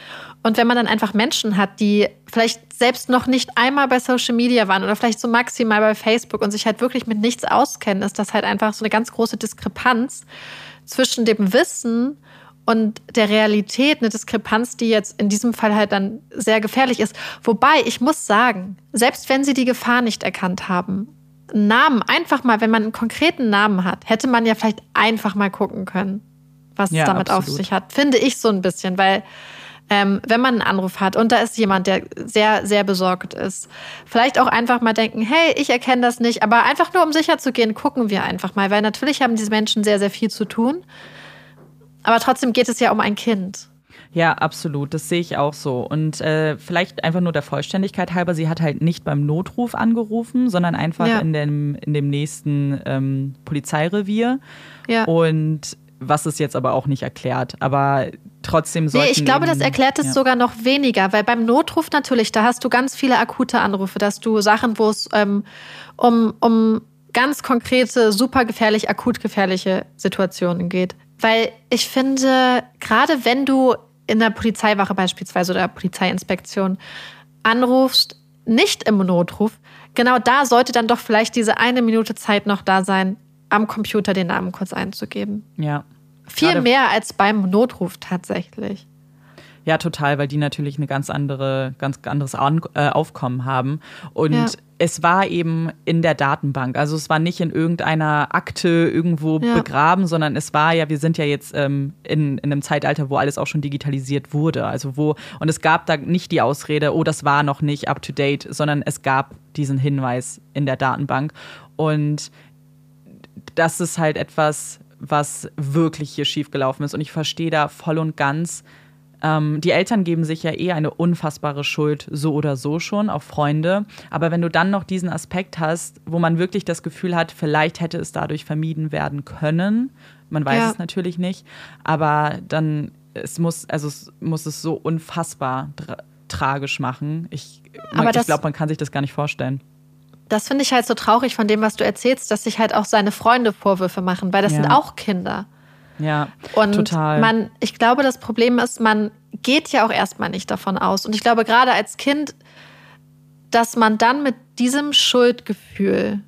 Und wenn man dann einfach Menschen hat, die vielleicht selbst noch nicht einmal bei Social Media waren oder vielleicht so maximal bei Facebook und sich halt wirklich mit nichts auskennen, ist das halt einfach so eine ganz große Diskrepanz zwischen dem Wissen und der Realität eine Diskrepanz, die jetzt in diesem Fall halt dann sehr gefährlich ist. Wobei, ich muss sagen, selbst wenn sie die Gefahr nicht erkannt haben, Namen, einfach mal, wenn man einen konkreten Namen hat, hätte man ja vielleicht einfach mal gucken können, was ja, es damit absolut. auf sich hat. Finde ich so ein bisschen, weil ähm, wenn man einen Anruf hat und da ist jemand, der sehr, sehr besorgt ist, vielleicht auch einfach mal denken, hey, ich erkenne das nicht, aber einfach nur um sicher zu gehen, gucken wir einfach mal, weil natürlich haben diese Menschen sehr, sehr viel zu tun. Aber trotzdem geht es ja um ein Kind. Ja, absolut. Das sehe ich auch so. Und äh, vielleicht einfach nur der Vollständigkeit halber, sie hat halt nicht beim Notruf angerufen, sondern einfach ja. in, dem, in dem nächsten ähm, Polizeirevier. Ja. Und was es jetzt aber auch nicht erklärt. Aber trotzdem sollten Nee, ich glaube, das erklärt es ja. sogar noch weniger, weil beim Notruf natürlich, da hast du ganz viele akute Anrufe, dass du Sachen, wo es ähm, um, um ganz konkrete, super gefährlich, akut gefährliche Situationen geht. Weil ich finde, gerade wenn du in der Polizeiwache beispielsweise oder Polizeiinspektion anrufst, nicht im Notruf, genau da sollte dann doch vielleicht diese eine Minute Zeit noch da sein, am Computer den Namen kurz einzugeben. Ja. Viel Gerade mehr als beim Notruf tatsächlich. Ja, total, weil die natürlich eine ganz andere, ganz anderes äh, Aufkommen haben. Und ja. es war eben in der Datenbank. Also es war nicht in irgendeiner Akte irgendwo ja. begraben, sondern es war ja, wir sind ja jetzt ähm, in, in einem Zeitalter, wo alles auch schon digitalisiert wurde. Also wo, und es gab da nicht die Ausrede, oh, das war noch nicht up to date, sondern es gab diesen Hinweis in der Datenbank. Und das ist halt etwas, was wirklich hier schiefgelaufen ist. Und ich verstehe da voll und ganz, ähm, die Eltern geben sich ja eh eine unfassbare Schuld, so oder so schon, auf Freunde. Aber wenn du dann noch diesen Aspekt hast, wo man wirklich das Gefühl hat, vielleicht hätte es dadurch vermieden werden können, man weiß ja. es natürlich nicht, aber dann es muss, also es muss es so unfassbar tra tragisch machen. Ich, ich glaube, man kann sich das gar nicht vorstellen. Das finde ich halt so traurig von dem, was du erzählst, dass sich halt auch seine Freunde Vorwürfe machen, weil das ja. sind auch Kinder. Ja, und total. Man, ich glaube, das Problem ist, man geht ja auch erstmal nicht davon aus. Und ich glaube, gerade als Kind, dass man dann mit diesem Schuldgefühl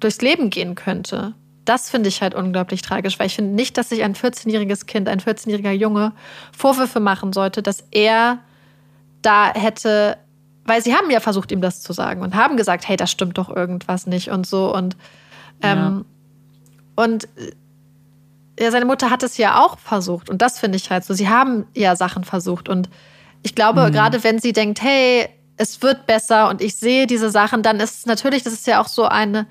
durchs Leben gehen könnte, das finde ich halt unglaublich tragisch, weil ich finde nicht, dass sich ein 14-jähriges Kind, ein 14-jähriger Junge Vorwürfe machen sollte, dass er da hätte, weil sie haben ja versucht, ihm das zu sagen und haben gesagt, hey, das stimmt doch irgendwas nicht und so und ähm, ja. und ja, seine Mutter hat es ja auch versucht. Und das finde ich halt so. Sie haben ja Sachen versucht. Und ich glaube, mhm. gerade wenn sie denkt, hey, es wird besser und ich sehe diese Sachen, dann ist es natürlich, das ist ja auch so eine,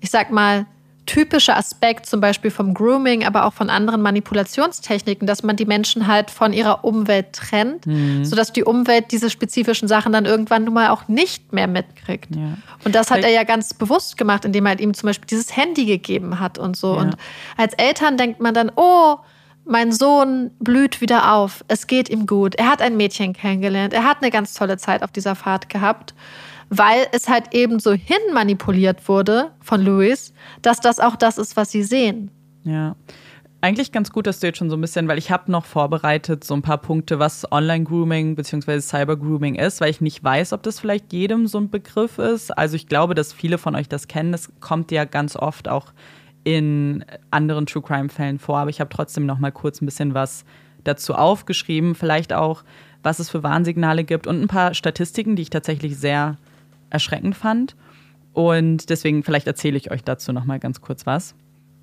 ich sag mal, typischer Aspekt zum Beispiel vom Grooming, aber auch von anderen Manipulationstechniken, dass man die Menschen halt von ihrer Umwelt trennt, mhm. sodass die Umwelt diese spezifischen Sachen dann irgendwann nun mal auch nicht mehr mitkriegt. Ja. Und das hat er ja ganz bewusst gemacht, indem er halt ihm zum Beispiel dieses Handy gegeben hat und so. Ja. Und als Eltern denkt man dann, oh, mein Sohn blüht wieder auf, es geht ihm gut, er hat ein Mädchen kennengelernt, er hat eine ganz tolle Zeit auf dieser Fahrt gehabt weil es halt eben so hin manipuliert wurde von Louis, dass das auch das ist, was sie sehen. Ja. Eigentlich ganz gut, dass du jetzt schon so ein bisschen, weil ich habe noch vorbereitet so ein paar Punkte, was Online-Grooming bzw. Cyber-Grooming ist, weil ich nicht weiß, ob das vielleicht jedem so ein Begriff ist. Also ich glaube, dass viele von euch das kennen. Das kommt ja ganz oft auch in anderen True Crime-Fällen vor, aber ich habe trotzdem noch mal kurz ein bisschen was dazu aufgeschrieben. Vielleicht auch, was es für Warnsignale gibt und ein paar Statistiken, die ich tatsächlich sehr erschreckend fand. Und deswegen vielleicht erzähle ich euch dazu noch mal ganz kurz was.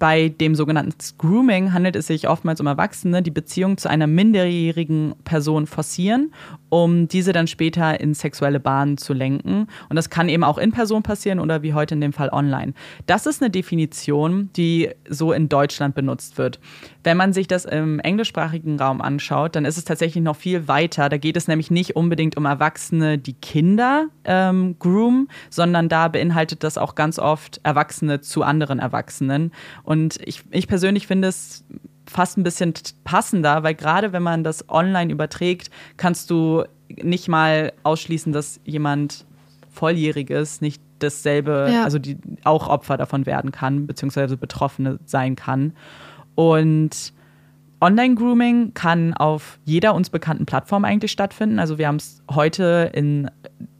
Bei dem sogenannten Grooming handelt es sich oftmals um Erwachsene, die Beziehung zu einer minderjährigen Person forcieren, um diese dann später in sexuelle Bahnen zu lenken. Und das kann eben auch in Person passieren oder wie heute in dem Fall online. Das ist eine Definition, die so in Deutschland benutzt wird. Wenn man sich das im englischsprachigen Raum anschaut, dann ist es tatsächlich noch viel weiter. Da geht es nämlich nicht unbedingt um Erwachsene, die Kinder ähm, groomen, sondern da beinhaltet das auch ganz oft Erwachsene zu anderen Erwachsenen. Und ich, ich persönlich finde es fast ein bisschen passender, weil gerade wenn man das online überträgt, kannst du nicht mal ausschließen, dass jemand Volljähriges nicht dasselbe, ja. also die auch Opfer davon werden kann, beziehungsweise Betroffene sein kann. Und Online-Grooming kann auf jeder uns bekannten Plattform eigentlich stattfinden. Also wir haben es heute in,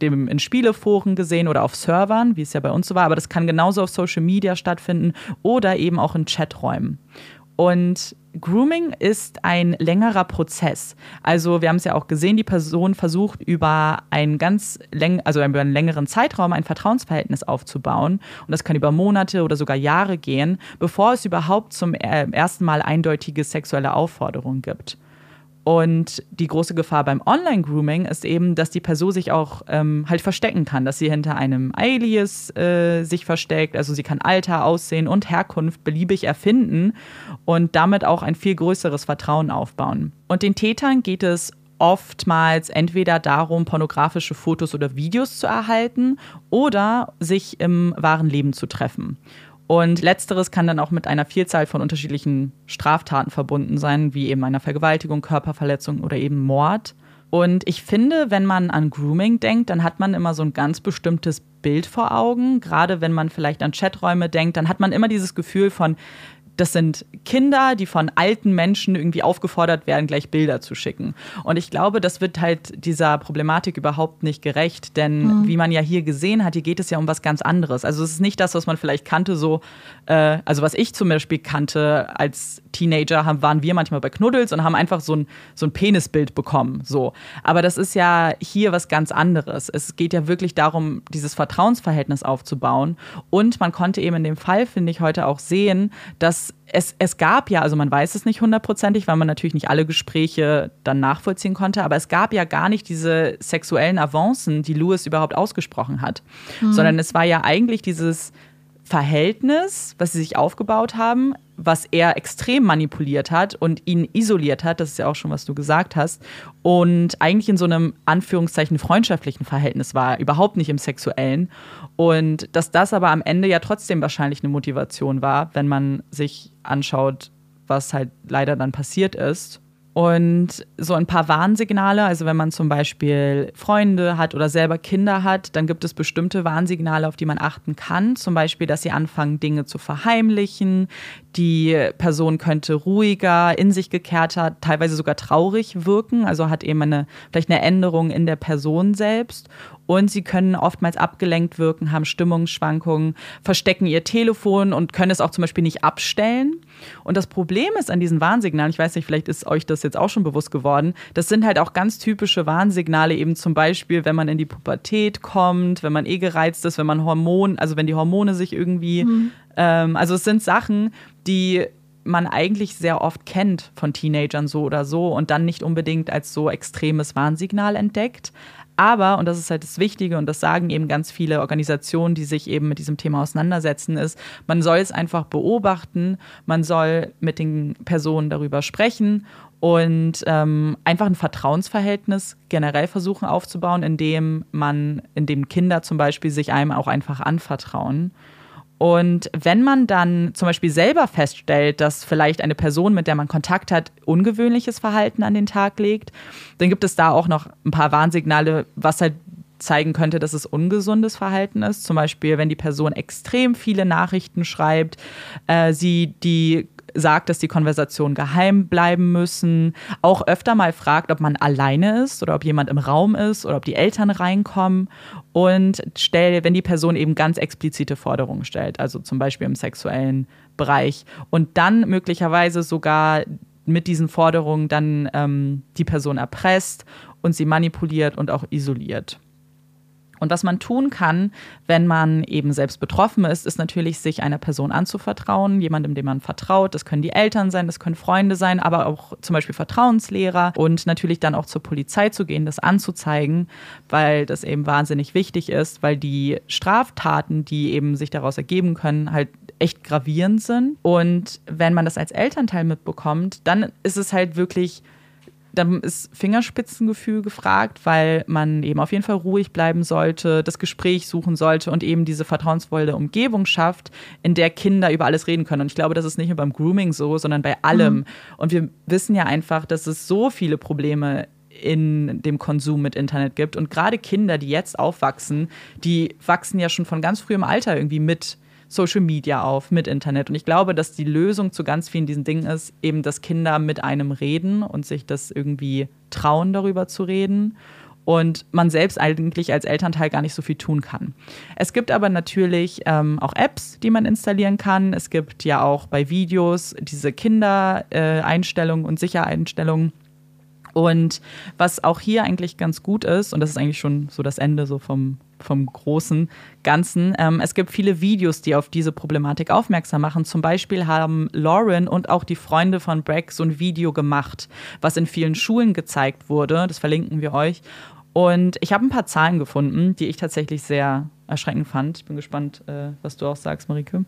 dem, in Spieleforen gesehen oder auf Servern, wie es ja bei uns so war, aber das kann genauso auf Social Media stattfinden oder eben auch in Chaträumen. Und Grooming ist ein längerer Prozess. Also wir haben es ja auch gesehen, die Person versucht über einen ganz läng also über einen längeren Zeitraum ein Vertrauensverhältnis aufzubauen. Und das kann über Monate oder sogar Jahre gehen, bevor es überhaupt zum äh, ersten Mal eindeutige sexuelle Aufforderungen gibt. Und die große Gefahr beim Online-Grooming ist eben, dass die Person sich auch ähm, halt verstecken kann, dass sie hinter einem Alias äh, sich versteckt. Also sie kann Alter, Aussehen und Herkunft beliebig erfinden und damit auch ein viel größeres Vertrauen aufbauen. Und den Tätern geht es oftmals entweder darum, pornografische Fotos oder Videos zu erhalten oder sich im wahren Leben zu treffen. Und letzteres kann dann auch mit einer Vielzahl von unterschiedlichen Straftaten verbunden sein, wie eben einer Vergewaltigung, Körperverletzung oder eben Mord. Und ich finde, wenn man an Grooming denkt, dann hat man immer so ein ganz bestimmtes Bild vor Augen. Gerade wenn man vielleicht an Chaträume denkt, dann hat man immer dieses Gefühl von, das sind Kinder, die von alten Menschen irgendwie aufgefordert werden, gleich Bilder zu schicken. Und ich glaube, das wird halt dieser Problematik überhaupt nicht gerecht, denn mhm. wie man ja hier gesehen hat, hier geht es ja um was ganz anderes. Also es ist nicht das, was man vielleicht kannte, so, äh, also was ich zum Beispiel kannte als Teenager, haben, waren wir manchmal bei Knuddels und haben einfach so ein, so ein Penisbild bekommen. So. Aber das ist ja hier was ganz anderes. Es geht ja wirklich darum, dieses Vertrauensverhältnis aufzubauen. Und man konnte eben in dem Fall, finde ich, heute auch sehen, dass es, es gab ja, also man weiß es nicht hundertprozentig, weil man natürlich nicht alle Gespräche dann nachvollziehen konnte, aber es gab ja gar nicht diese sexuellen Avancen, die Lewis überhaupt ausgesprochen hat, mhm. sondern es war ja eigentlich dieses Verhältnis, was sie sich aufgebaut haben, was er extrem manipuliert hat und ihn isoliert hat, das ist ja auch schon, was du gesagt hast, und eigentlich in so einem Anführungszeichen freundschaftlichen Verhältnis war, überhaupt nicht im sexuellen. Und dass das aber am Ende ja trotzdem wahrscheinlich eine Motivation war, wenn man sich anschaut, was halt leider dann passiert ist. Und so ein paar Warnsignale, also wenn man zum Beispiel Freunde hat oder selber Kinder hat, dann gibt es bestimmte Warnsignale, auf die man achten kann. Zum Beispiel, dass sie anfangen, Dinge zu verheimlichen. Die Person könnte ruhiger, in sich gekehrter, teilweise sogar traurig wirken. Also hat eben eine, vielleicht eine Änderung in der Person selbst. Und sie können oftmals abgelenkt wirken, haben Stimmungsschwankungen, verstecken ihr Telefon und können es auch zum Beispiel nicht abstellen. Und das Problem ist an diesen Warnsignalen, ich weiß nicht, vielleicht ist euch das jetzt auch schon bewusst geworden, das sind halt auch ganz typische Warnsignale, eben zum Beispiel, wenn man in die Pubertät kommt, wenn man eh gereizt ist, wenn man Hormon, also wenn die Hormone sich irgendwie, mhm. ähm, also es sind Sachen, die man eigentlich sehr oft kennt von Teenagern so oder so und dann nicht unbedingt als so extremes Warnsignal entdeckt. Aber, und das ist halt das Wichtige, und das sagen eben ganz viele Organisationen, die sich eben mit diesem Thema auseinandersetzen, ist, man soll es einfach beobachten, man soll mit den Personen darüber sprechen und ähm, einfach ein Vertrauensverhältnis generell versuchen aufzubauen, indem man, indem Kinder zum Beispiel sich einem auch einfach anvertrauen. Und wenn man dann zum Beispiel selber feststellt, dass vielleicht eine Person, mit der man Kontakt hat, ungewöhnliches Verhalten an den Tag legt, dann gibt es da auch noch ein paar Warnsignale, was halt zeigen könnte, dass es ungesundes Verhalten ist. Zum Beispiel, wenn die Person extrem viele Nachrichten schreibt, äh, sie die sagt, dass die Konversationen geheim bleiben müssen, auch öfter mal fragt, ob man alleine ist oder ob jemand im Raum ist oder ob die Eltern reinkommen und stell, wenn die Person eben ganz explizite Forderungen stellt, also zum Beispiel im sexuellen Bereich und dann möglicherweise sogar mit diesen Forderungen dann ähm, die Person erpresst und sie manipuliert und auch isoliert. Und was man tun kann, wenn man eben selbst betroffen ist, ist natürlich, sich einer Person anzuvertrauen, jemandem, dem man vertraut. Das können die Eltern sein, das können Freunde sein, aber auch zum Beispiel Vertrauenslehrer und natürlich dann auch zur Polizei zu gehen, das anzuzeigen, weil das eben wahnsinnig wichtig ist, weil die Straftaten, die eben sich daraus ergeben können, halt echt gravierend sind. Und wenn man das als Elternteil mitbekommt, dann ist es halt wirklich dann ist Fingerspitzengefühl gefragt, weil man eben auf jeden Fall ruhig bleiben sollte, das Gespräch suchen sollte und eben diese vertrauensvolle Umgebung schafft, in der Kinder über alles reden können. Und ich glaube, das ist nicht nur beim Grooming so, sondern bei allem. Mhm. Und wir wissen ja einfach, dass es so viele Probleme in dem Konsum mit Internet gibt. Und gerade Kinder, die jetzt aufwachsen, die wachsen ja schon von ganz frühem Alter irgendwie mit Social Media auf, mit Internet. Und ich glaube, dass die Lösung zu ganz vielen diesen Dingen ist, eben, dass Kinder mit einem reden und sich das irgendwie trauen, darüber zu reden. und man selbst eigentlich als Elternteil gar nicht so viel tun kann. Es gibt aber natürlich ähm, auch Apps, die man installieren kann. Es gibt ja auch bei Videos diese Kindereinstellungen und Sichereinstellungen. Und was auch hier eigentlich ganz gut ist, und das ist eigentlich schon so das Ende so vom, vom großen Ganzen, ähm, es gibt viele Videos, die auf diese Problematik aufmerksam machen. Zum Beispiel haben Lauren und auch die Freunde von Breck so ein Video gemacht, was in vielen Schulen gezeigt wurde. Das verlinken wir euch. Und ich habe ein paar Zahlen gefunden, die ich tatsächlich sehr erschreckend fand. Ich bin gespannt, äh, was du auch sagst, Marike.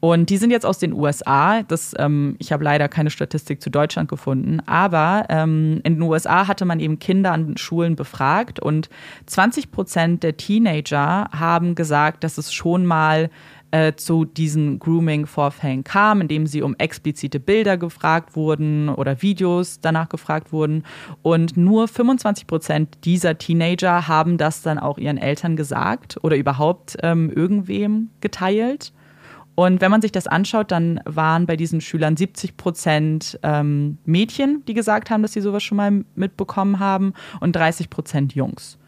Und die sind jetzt aus den USA. Das, ähm, ich habe leider keine Statistik zu Deutschland gefunden. Aber ähm, in den USA hatte man eben Kinder an Schulen befragt und 20 Prozent der Teenager haben gesagt, dass es schon mal äh, zu diesen Grooming-Vorfällen kam, indem sie um explizite Bilder gefragt wurden oder Videos danach gefragt wurden. Und nur 25 Prozent dieser Teenager haben das dann auch ihren Eltern gesagt oder überhaupt ähm, irgendwem geteilt. Und wenn man sich das anschaut, dann waren bei diesen Schülern 70 Prozent ähm, Mädchen, die gesagt haben, dass sie sowas schon mal mitbekommen haben, und 30 Prozent Jungs.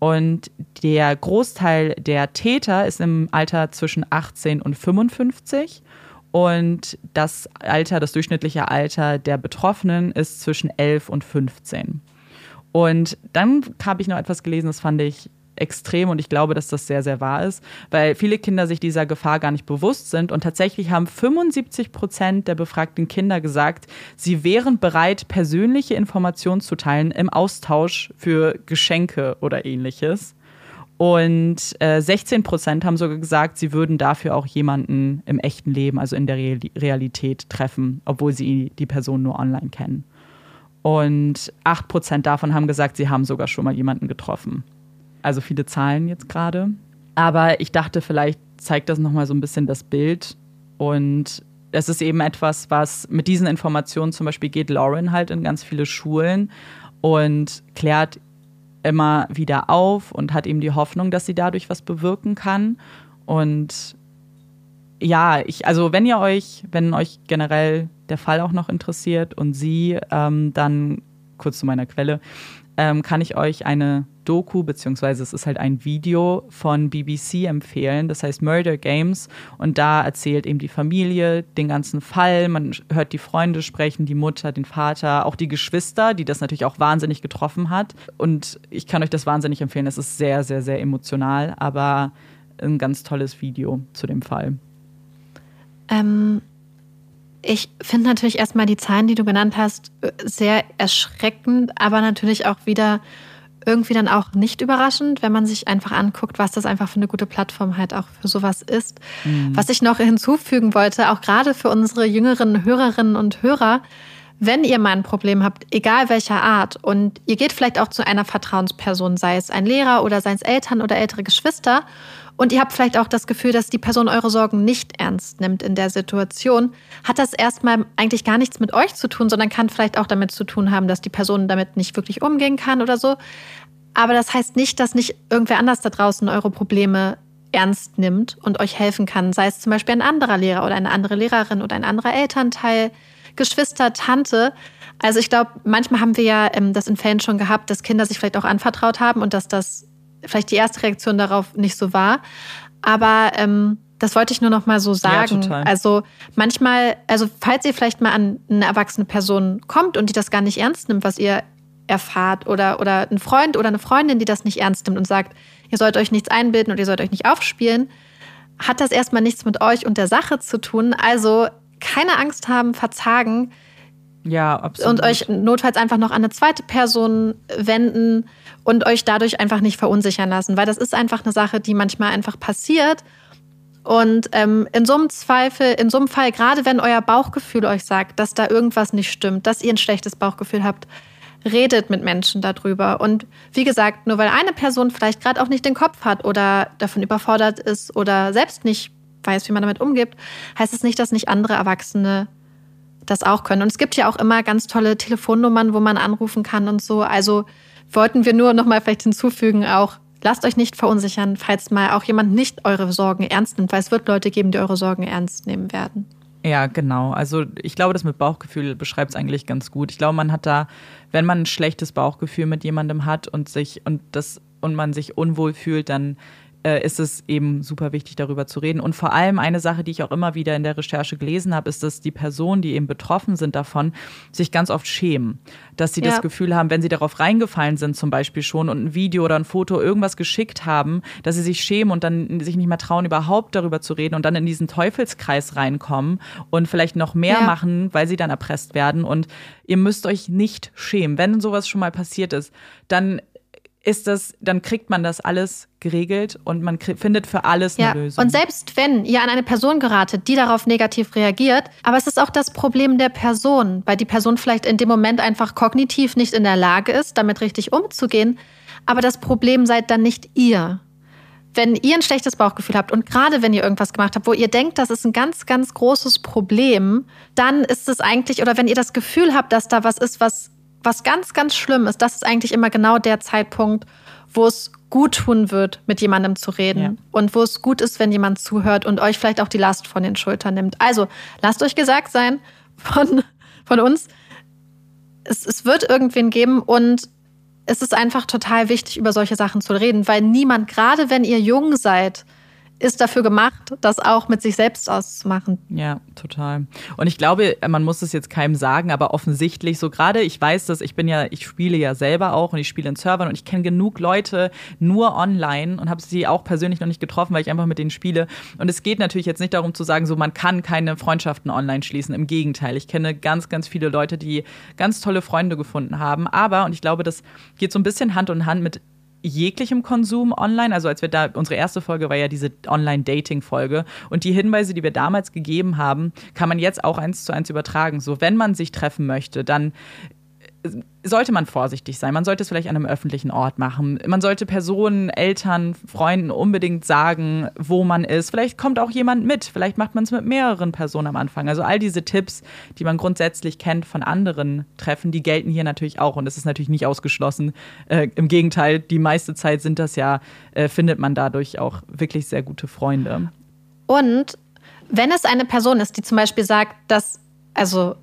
Und der Großteil der Täter ist im Alter zwischen 18 und 55. Und das Alter, das durchschnittliche Alter der Betroffenen ist zwischen 11 und 15. Und dann habe ich noch etwas gelesen, das fand ich extrem und ich glaube, dass das sehr, sehr wahr ist, weil viele Kinder sich dieser Gefahr gar nicht bewusst sind und tatsächlich haben 75 Prozent der befragten Kinder gesagt, sie wären bereit, persönliche Informationen zu teilen im Austausch für Geschenke oder ähnliches. Und äh, 16 Prozent haben sogar gesagt, sie würden dafür auch jemanden im echten Leben, also in der Realität, treffen, obwohl sie die Person nur online kennen. Und 8 Prozent davon haben gesagt, sie haben sogar schon mal jemanden getroffen. Also viele Zahlen jetzt gerade. Aber ich dachte, vielleicht zeigt das nochmal so ein bisschen das Bild. Und es ist eben etwas, was mit diesen Informationen zum Beispiel geht Lauren halt in ganz viele Schulen und klärt immer wieder auf und hat eben die Hoffnung, dass sie dadurch was bewirken kann. Und ja, ich, also wenn ihr euch, wenn euch generell der Fall auch noch interessiert und sie, ähm, dann kurz zu meiner Quelle, ähm, kann ich euch eine Doku, beziehungsweise es ist halt ein Video von BBC empfehlen, das heißt Murder Games. Und da erzählt eben die Familie den ganzen Fall. Man hört die Freunde sprechen, die Mutter, den Vater, auch die Geschwister, die das natürlich auch wahnsinnig getroffen hat. Und ich kann euch das wahnsinnig empfehlen. Es ist sehr, sehr, sehr emotional, aber ein ganz tolles Video zu dem Fall. Ähm, ich finde natürlich erstmal die Zahlen, die du genannt hast, äh, sehr erschreckend, aber natürlich auch wieder irgendwie dann auch nicht überraschend, wenn man sich einfach anguckt, was das einfach für eine gute Plattform halt auch für sowas ist. Mhm. Was ich noch hinzufügen wollte, auch gerade für unsere jüngeren Hörerinnen und Hörer, wenn ihr mal ein Problem habt, egal welcher Art, und ihr geht vielleicht auch zu einer Vertrauensperson, sei es ein Lehrer oder seien es Eltern oder ältere Geschwister, und ihr habt vielleicht auch das Gefühl, dass die Person eure Sorgen nicht ernst nimmt in der Situation, hat das erstmal eigentlich gar nichts mit euch zu tun, sondern kann vielleicht auch damit zu tun haben, dass die Person damit nicht wirklich umgehen kann oder so. Aber das heißt nicht, dass nicht irgendwer anders da draußen eure Probleme ernst nimmt und euch helfen kann, sei es zum Beispiel ein anderer Lehrer oder eine andere Lehrerin oder ein anderer Elternteil, Geschwister, Tante. Also ich glaube, manchmal haben wir ja ähm, das in Fällen schon gehabt, dass Kinder sich vielleicht auch anvertraut haben und dass das vielleicht die erste Reaktion darauf nicht so war. Aber ähm, das wollte ich nur noch mal so sagen. Ja, also manchmal, also falls ihr vielleicht mal an eine erwachsene Person kommt und die das gar nicht ernst nimmt, was ihr erfahrt oder, oder ein Freund oder eine Freundin, die das nicht ernst nimmt und sagt, ihr sollt euch nichts einbilden und ihr sollt euch nicht aufspielen, hat das erstmal nichts mit euch und der Sache zu tun. Also keine Angst haben, verzagen. Ja, absolut. Und euch notfalls einfach noch an eine zweite Person wenden und euch dadurch einfach nicht verunsichern lassen, weil das ist einfach eine Sache, die manchmal einfach passiert. Und ähm, in so einem Zweifel, in so einem Fall, gerade wenn euer Bauchgefühl euch sagt, dass da irgendwas nicht stimmt, dass ihr ein schlechtes Bauchgefühl habt, redet mit Menschen darüber. Und wie gesagt, nur weil eine Person vielleicht gerade auch nicht den Kopf hat oder davon überfordert ist oder selbst nicht weiß, wie man damit umgeht, heißt es nicht, dass nicht andere Erwachsene das auch können. Und es gibt ja auch immer ganz tolle Telefonnummern, wo man anrufen kann und so. Also wollten wir nur noch mal vielleicht hinzufügen, auch lasst euch nicht verunsichern, falls mal auch jemand nicht eure Sorgen ernst nimmt, weil es wird Leute geben, die eure Sorgen ernst nehmen werden. Ja, genau. Also ich glaube, das mit Bauchgefühl beschreibt es eigentlich ganz gut. Ich glaube, man hat da, wenn man ein schlechtes Bauchgefühl mit jemandem hat und sich und das und man sich unwohl fühlt, dann äh, ist es eben super wichtig, darüber zu reden. Und vor allem eine Sache, die ich auch immer wieder in der Recherche gelesen habe, ist, dass die Personen, die eben betroffen sind davon, sich ganz oft schämen. Dass sie ja. das Gefühl haben, wenn sie darauf reingefallen sind, zum Beispiel schon, und ein Video oder ein Foto irgendwas geschickt haben, dass sie sich schämen und dann sich nicht mehr trauen, überhaupt darüber zu reden und dann in diesen Teufelskreis reinkommen und vielleicht noch mehr ja. machen, weil sie dann erpresst werden. Und ihr müsst euch nicht schämen. Wenn sowas schon mal passiert ist, dann ist das, dann kriegt man das alles geregelt und man findet für alles eine ja. Lösung. Und selbst wenn ihr an eine Person geratet, die darauf negativ reagiert, aber es ist auch das Problem der Person, weil die Person vielleicht in dem Moment einfach kognitiv nicht in der Lage ist, damit richtig umzugehen. Aber das Problem seid dann nicht ihr. Wenn ihr ein schlechtes Bauchgefühl habt und gerade wenn ihr irgendwas gemacht habt, wo ihr denkt, das ist ein ganz, ganz großes Problem, dann ist es eigentlich, oder wenn ihr das Gefühl habt, dass da was ist, was was ganz, ganz schlimm ist, das ist eigentlich immer genau der Zeitpunkt, wo es gut tun wird, mit jemandem zu reden. Ja. Und wo es gut ist, wenn jemand zuhört und euch vielleicht auch die Last von den Schultern nimmt. Also, lasst euch gesagt sein von, von uns, es, es wird irgendwen geben und es ist einfach total wichtig, über solche Sachen zu reden, weil niemand, gerade wenn ihr jung seid, ist dafür gemacht, das auch mit sich selbst auszumachen. Ja, total. Und ich glaube, man muss es jetzt keinem sagen, aber offensichtlich, so gerade, ich weiß dass ich bin ja, ich spiele ja selber auch und ich spiele in Servern und ich kenne genug Leute nur online und habe sie auch persönlich noch nicht getroffen, weil ich einfach mit denen spiele. Und es geht natürlich jetzt nicht darum zu sagen, so man kann keine Freundschaften online schließen. Im Gegenteil, ich kenne ganz, ganz viele Leute, die ganz tolle Freunde gefunden haben. Aber, und ich glaube, das geht so ein bisschen Hand in Hand mit jeglichem Konsum online. Also als wir da, unsere erste Folge war ja diese Online-Dating-Folge. Und die Hinweise, die wir damals gegeben haben, kann man jetzt auch eins zu eins übertragen. So, wenn man sich treffen möchte, dann sollte man vorsichtig sein. Man sollte es vielleicht an einem öffentlichen Ort machen. Man sollte Personen, Eltern, Freunden unbedingt sagen, wo man ist. Vielleicht kommt auch jemand mit. Vielleicht macht man es mit mehreren Personen am Anfang. Also all diese Tipps, die man grundsätzlich kennt von anderen Treffen, die gelten hier natürlich auch. Und es ist natürlich nicht ausgeschlossen. Äh, Im Gegenteil, die meiste Zeit sind das ja, äh, findet man dadurch auch wirklich sehr gute Freunde. Und wenn es eine Person ist, die zum Beispiel sagt, dass, also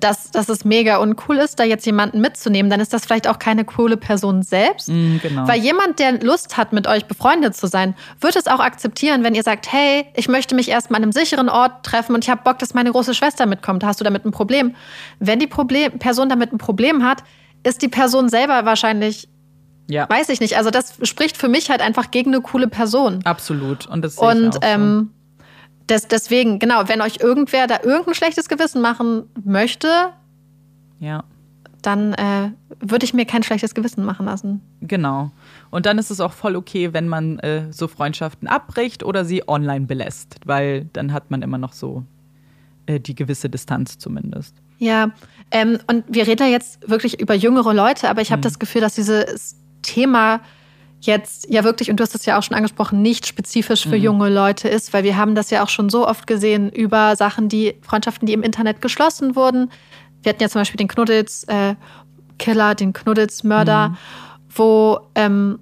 dass, dass es mega uncool ist, da jetzt jemanden mitzunehmen, dann ist das vielleicht auch keine coole Person selbst. Mm, genau. Weil jemand, der Lust hat, mit euch befreundet zu sein, wird es auch akzeptieren, wenn ihr sagt, hey, ich möchte mich erstmal an einem sicheren Ort treffen und ich habe Bock, dass meine große Schwester mitkommt. Hast du damit ein Problem? Wenn die Problem, Person damit ein Problem hat, ist die Person selber wahrscheinlich ja. Weiß ich nicht. Also das spricht für mich halt einfach gegen eine coole Person. Absolut. Und das sehe ich Und auch ähm, das, deswegen, genau, wenn euch irgendwer da irgendein schlechtes Gewissen machen möchte, ja. dann äh, würde ich mir kein schlechtes Gewissen machen lassen. Genau. Und dann ist es auch voll okay, wenn man äh, so Freundschaften abbricht oder sie online belässt, weil dann hat man immer noch so äh, die gewisse Distanz zumindest. Ja, ähm, und wir reden ja jetzt wirklich über jüngere Leute, aber ich habe mhm. das Gefühl, dass dieses Thema jetzt ja wirklich, und du hast es ja auch schon angesprochen, nicht spezifisch für mhm. junge Leute ist, weil wir haben das ja auch schon so oft gesehen über Sachen, die Freundschaften, die im Internet geschlossen wurden. Wir hatten ja zum Beispiel den Knuddels-Killer, äh, den Knuddels-Mörder, mhm. wo ähm,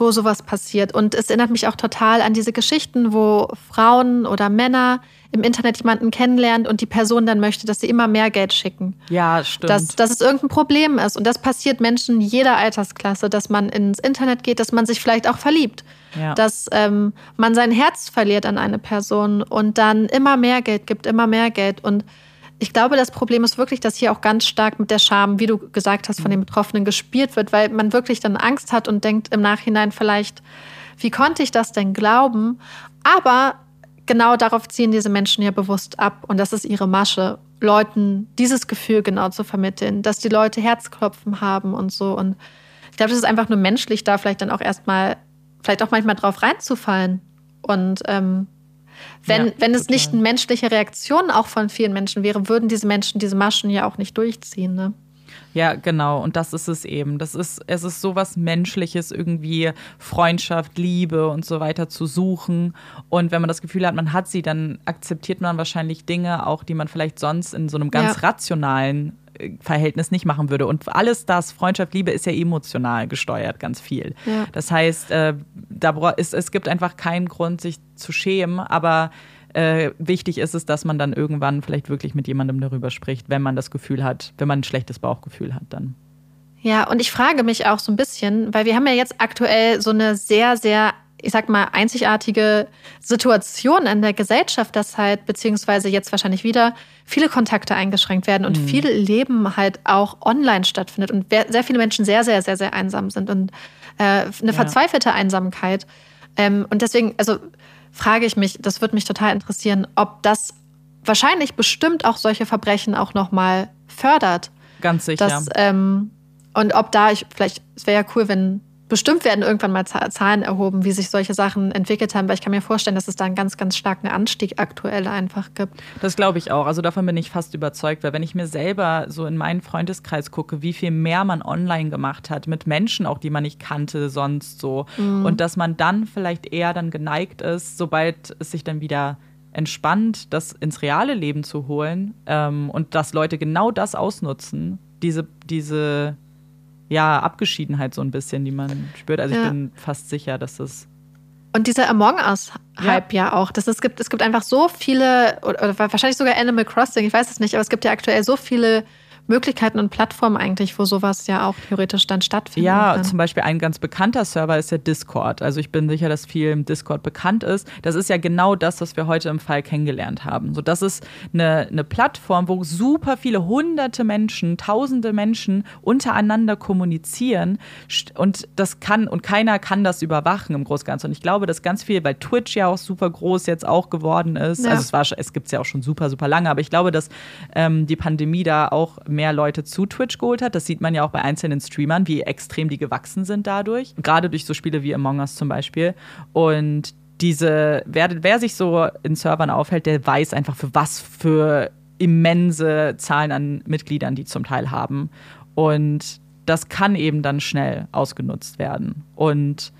wo sowas passiert. Und es erinnert mich auch total an diese Geschichten, wo Frauen oder Männer im Internet jemanden kennenlernt und die Person dann möchte, dass sie immer mehr Geld schicken. Ja, stimmt. Dass, dass es irgendein Problem ist. Und das passiert Menschen jeder Altersklasse, dass man ins Internet geht, dass man sich vielleicht auch verliebt. Ja. Dass ähm, man sein Herz verliert an eine Person und dann immer mehr Geld gibt, immer mehr Geld. Und ich glaube, das Problem ist wirklich, dass hier auch ganz stark mit der Scham, wie du gesagt hast, von den Betroffenen gespielt wird, weil man wirklich dann Angst hat und denkt im Nachhinein vielleicht, wie konnte ich das denn glauben? Aber genau darauf ziehen diese Menschen ja bewusst ab und das ist ihre Masche, Leuten dieses Gefühl genau zu vermitteln, dass die Leute Herzklopfen haben und so. Und ich glaube, das ist einfach nur menschlich, da vielleicht dann auch erstmal, vielleicht auch manchmal drauf reinzufallen und ähm, wenn, ja, wenn es nicht eine menschliche Reaktion auch von vielen Menschen wäre, würden diese Menschen diese Maschen ja auch nicht durchziehen. Ne? Ja, genau. Und das ist es eben. Das ist, es ist sowas Menschliches, irgendwie Freundschaft, Liebe und so weiter zu suchen. Und wenn man das Gefühl hat, man hat sie, dann akzeptiert man wahrscheinlich Dinge auch, die man vielleicht sonst in so einem ganz ja. rationalen Verhältnis nicht machen würde. Und alles das, Freundschaft, Liebe, ist ja emotional gesteuert, ganz viel. Ja. Das heißt, äh, da ist, es gibt einfach keinen Grund, sich zu schämen, aber äh, wichtig ist es, dass man dann irgendwann vielleicht wirklich mit jemandem darüber spricht, wenn man das Gefühl hat, wenn man ein schlechtes Bauchgefühl hat dann. Ja, und ich frage mich auch so ein bisschen, weil wir haben ja jetzt aktuell so eine sehr, sehr ich sag mal, einzigartige Situation in der Gesellschaft, dass halt, beziehungsweise jetzt wahrscheinlich wieder, viele Kontakte eingeschränkt werden und mhm. viel Leben halt auch online stattfindet und sehr viele Menschen sehr, sehr, sehr, sehr einsam sind und äh, eine ja. verzweifelte Einsamkeit. Ähm, und deswegen, also frage ich mich, das würde mich total interessieren, ob das wahrscheinlich bestimmt auch solche Verbrechen auch nochmal fördert. Ganz sicher. Dass, ähm, und ob da ich, vielleicht, es wäre ja cool, wenn bestimmt werden irgendwann mal Zahlen erhoben, wie sich solche Sachen entwickelt haben, weil ich kann mir vorstellen, dass es da einen ganz, ganz starken Anstieg aktuell einfach gibt. Das glaube ich auch. Also davon bin ich fast überzeugt, weil wenn ich mir selber so in meinen Freundeskreis gucke, wie viel mehr man online gemacht hat, mit Menschen auch, die man nicht kannte sonst so, mhm. und dass man dann vielleicht eher dann geneigt ist, sobald es sich dann wieder entspannt, das ins reale Leben zu holen ähm, und dass Leute genau das ausnutzen, diese, diese ja, Abgeschiedenheit so ein bisschen, die man spürt. Also ja. ich bin fast sicher, dass das. Und dieser Among Us-Hype ja. ja. auch. Das, es, gibt, es gibt einfach so viele, oder, oder wahrscheinlich sogar Animal Crossing, ich weiß es nicht, aber es gibt ja aktuell so viele Möglichkeiten und Plattformen eigentlich, wo sowas ja auch theoretisch dann stattfindet. Ja, kann. zum Beispiel ein ganz bekannter Server ist ja Discord. Also ich bin sicher, dass viel im Discord bekannt ist. Das ist ja genau das, was wir heute im Fall kennengelernt haben. So, das ist eine, eine Plattform, wo super viele hunderte Menschen, tausende Menschen untereinander kommunizieren und das kann und keiner kann das überwachen im Großganzen. Und ich glaube, dass ganz viel, weil Twitch ja auch super groß jetzt auch geworden ist. Ja. Also es war, es gibt es ja auch schon super, super lange, aber ich glaube, dass ähm, die Pandemie da auch mehr Leute zu Twitch geholt hat. Das sieht man ja auch bei einzelnen Streamern, wie extrem die gewachsen sind dadurch. Gerade durch so Spiele wie Among Us zum Beispiel. Und diese, wer, wer sich so in Servern aufhält, der weiß einfach, für was für immense Zahlen an Mitgliedern die zum Teil haben. Und das kann eben dann schnell ausgenutzt werden. Und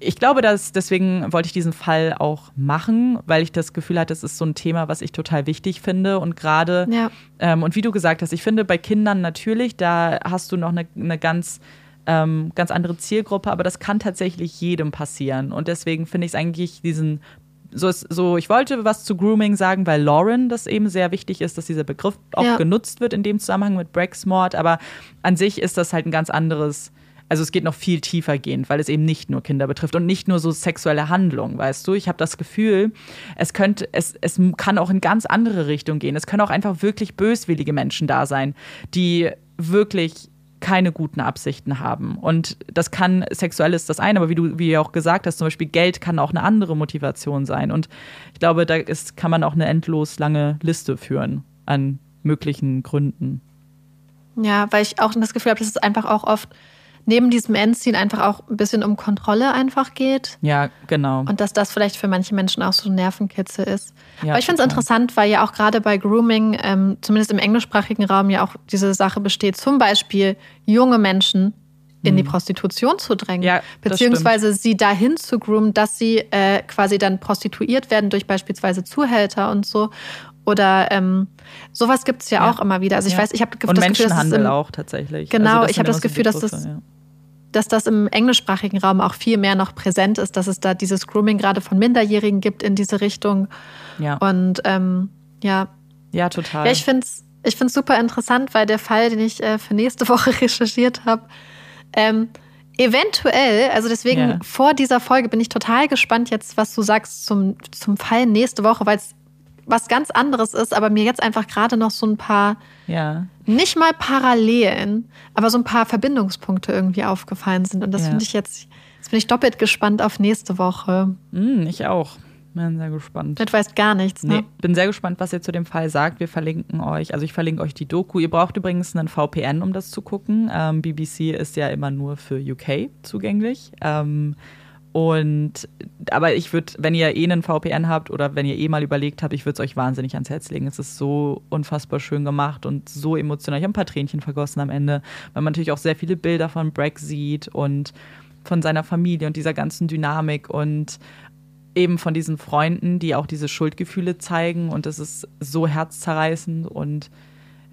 ich glaube, dass deswegen wollte ich diesen Fall auch machen, weil ich das Gefühl hatte, es ist so ein Thema, was ich total wichtig finde. Und gerade, ja. ähm, und wie du gesagt hast, ich finde bei Kindern natürlich, da hast du noch eine, eine ganz, ähm, ganz andere Zielgruppe, aber das kann tatsächlich jedem passieren. Und deswegen finde ich es eigentlich diesen so, ist, so, ich wollte was zu Grooming sagen, weil Lauren das eben sehr wichtig ist, dass dieser Begriff auch ja. genutzt wird in dem Zusammenhang mit Braxmord, aber an sich ist das halt ein ganz anderes also es geht noch viel tiefer gehend, weil es eben nicht nur Kinder betrifft und nicht nur so sexuelle Handlungen, weißt du? Ich habe das Gefühl, es könnte, es, es kann auch in ganz andere Richtungen gehen. Es können auch einfach wirklich böswillige Menschen da sein, die wirklich keine guten Absichten haben. Und das kann, sexuell ist das eine, aber wie du wie auch gesagt hast, zum Beispiel Geld kann auch eine andere Motivation sein. Und ich glaube, da ist, kann man auch eine endlos lange Liste führen an möglichen Gründen. Ja, weil ich auch das Gefühl habe, dass es einfach auch oft neben diesem Endziel einfach auch ein bisschen um Kontrolle einfach geht. Ja, genau. Und dass das vielleicht für manche Menschen auch so ein Nervenkitzel ist. Ja, Aber ich finde es interessant, weil ja auch gerade bei Grooming, ähm, zumindest im englischsprachigen Raum, ja auch diese Sache besteht, zum Beispiel junge Menschen in die mhm. Prostitution zu drängen, ja, beziehungsweise sie dahin zu groomen, dass sie äh, quasi dann prostituiert werden durch beispielsweise Zuhälter und so. Oder ähm, sowas gibt es ja, ja, auch immer wieder. Also ich ja. weiß, ich habe das Gefühl, Menschenhandel das im, auch tatsächlich. Genau, also ich habe das Gefühl, dass das dass das im englischsprachigen Raum auch viel mehr noch präsent ist, dass es da dieses Grooming gerade von Minderjährigen gibt in diese Richtung. Ja. Und ähm, ja. Ja, total. Ja, ich finde es ich find's super interessant, weil der Fall, den ich äh, für nächste Woche recherchiert habe, ähm, eventuell, also deswegen yeah. vor dieser Folge bin ich total gespannt jetzt, was du sagst zum, zum Fall nächste Woche, weil es was ganz anderes ist, aber mir jetzt einfach gerade noch so ein paar, ja. nicht mal Parallelen, aber so ein paar Verbindungspunkte irgendwie aufgefallen sind. Und das ja. finde ich jetzt, jetzt bin ich doppelt gespannt auf nächste Woche. Mm, ich auch. Bin sehr gespannt. Du weißt gar nichts, ne? Nee, bin sehr gespannt, was ihr zu dem Fall sagt. Wir verlinken euch, also ich verlinke euch die Doku. Ihr braucht übrigens einen VPN, um das zu gucken. Ähm, BBC ist ja immer nur für UK zugänglich. Ähm, und aber ich würde, wenn ihr eh einen VPN habt oder wenn ihr eh mal überlegt habt, ich würde es euch wahnsinnig ans Herz legen. Es ist so unfassbar schön gemacht und so emotional. Ich habe ein paar Tränchen vergossen am Ende, weil man natürlich auch sehr viele Bilder von Brack sieht und von seiner Familie und dieser ganzen Dynamik und eben von diesen Freunden, die auch diese Schuldgefühle zeigen. Und das ist so herzzerreißend und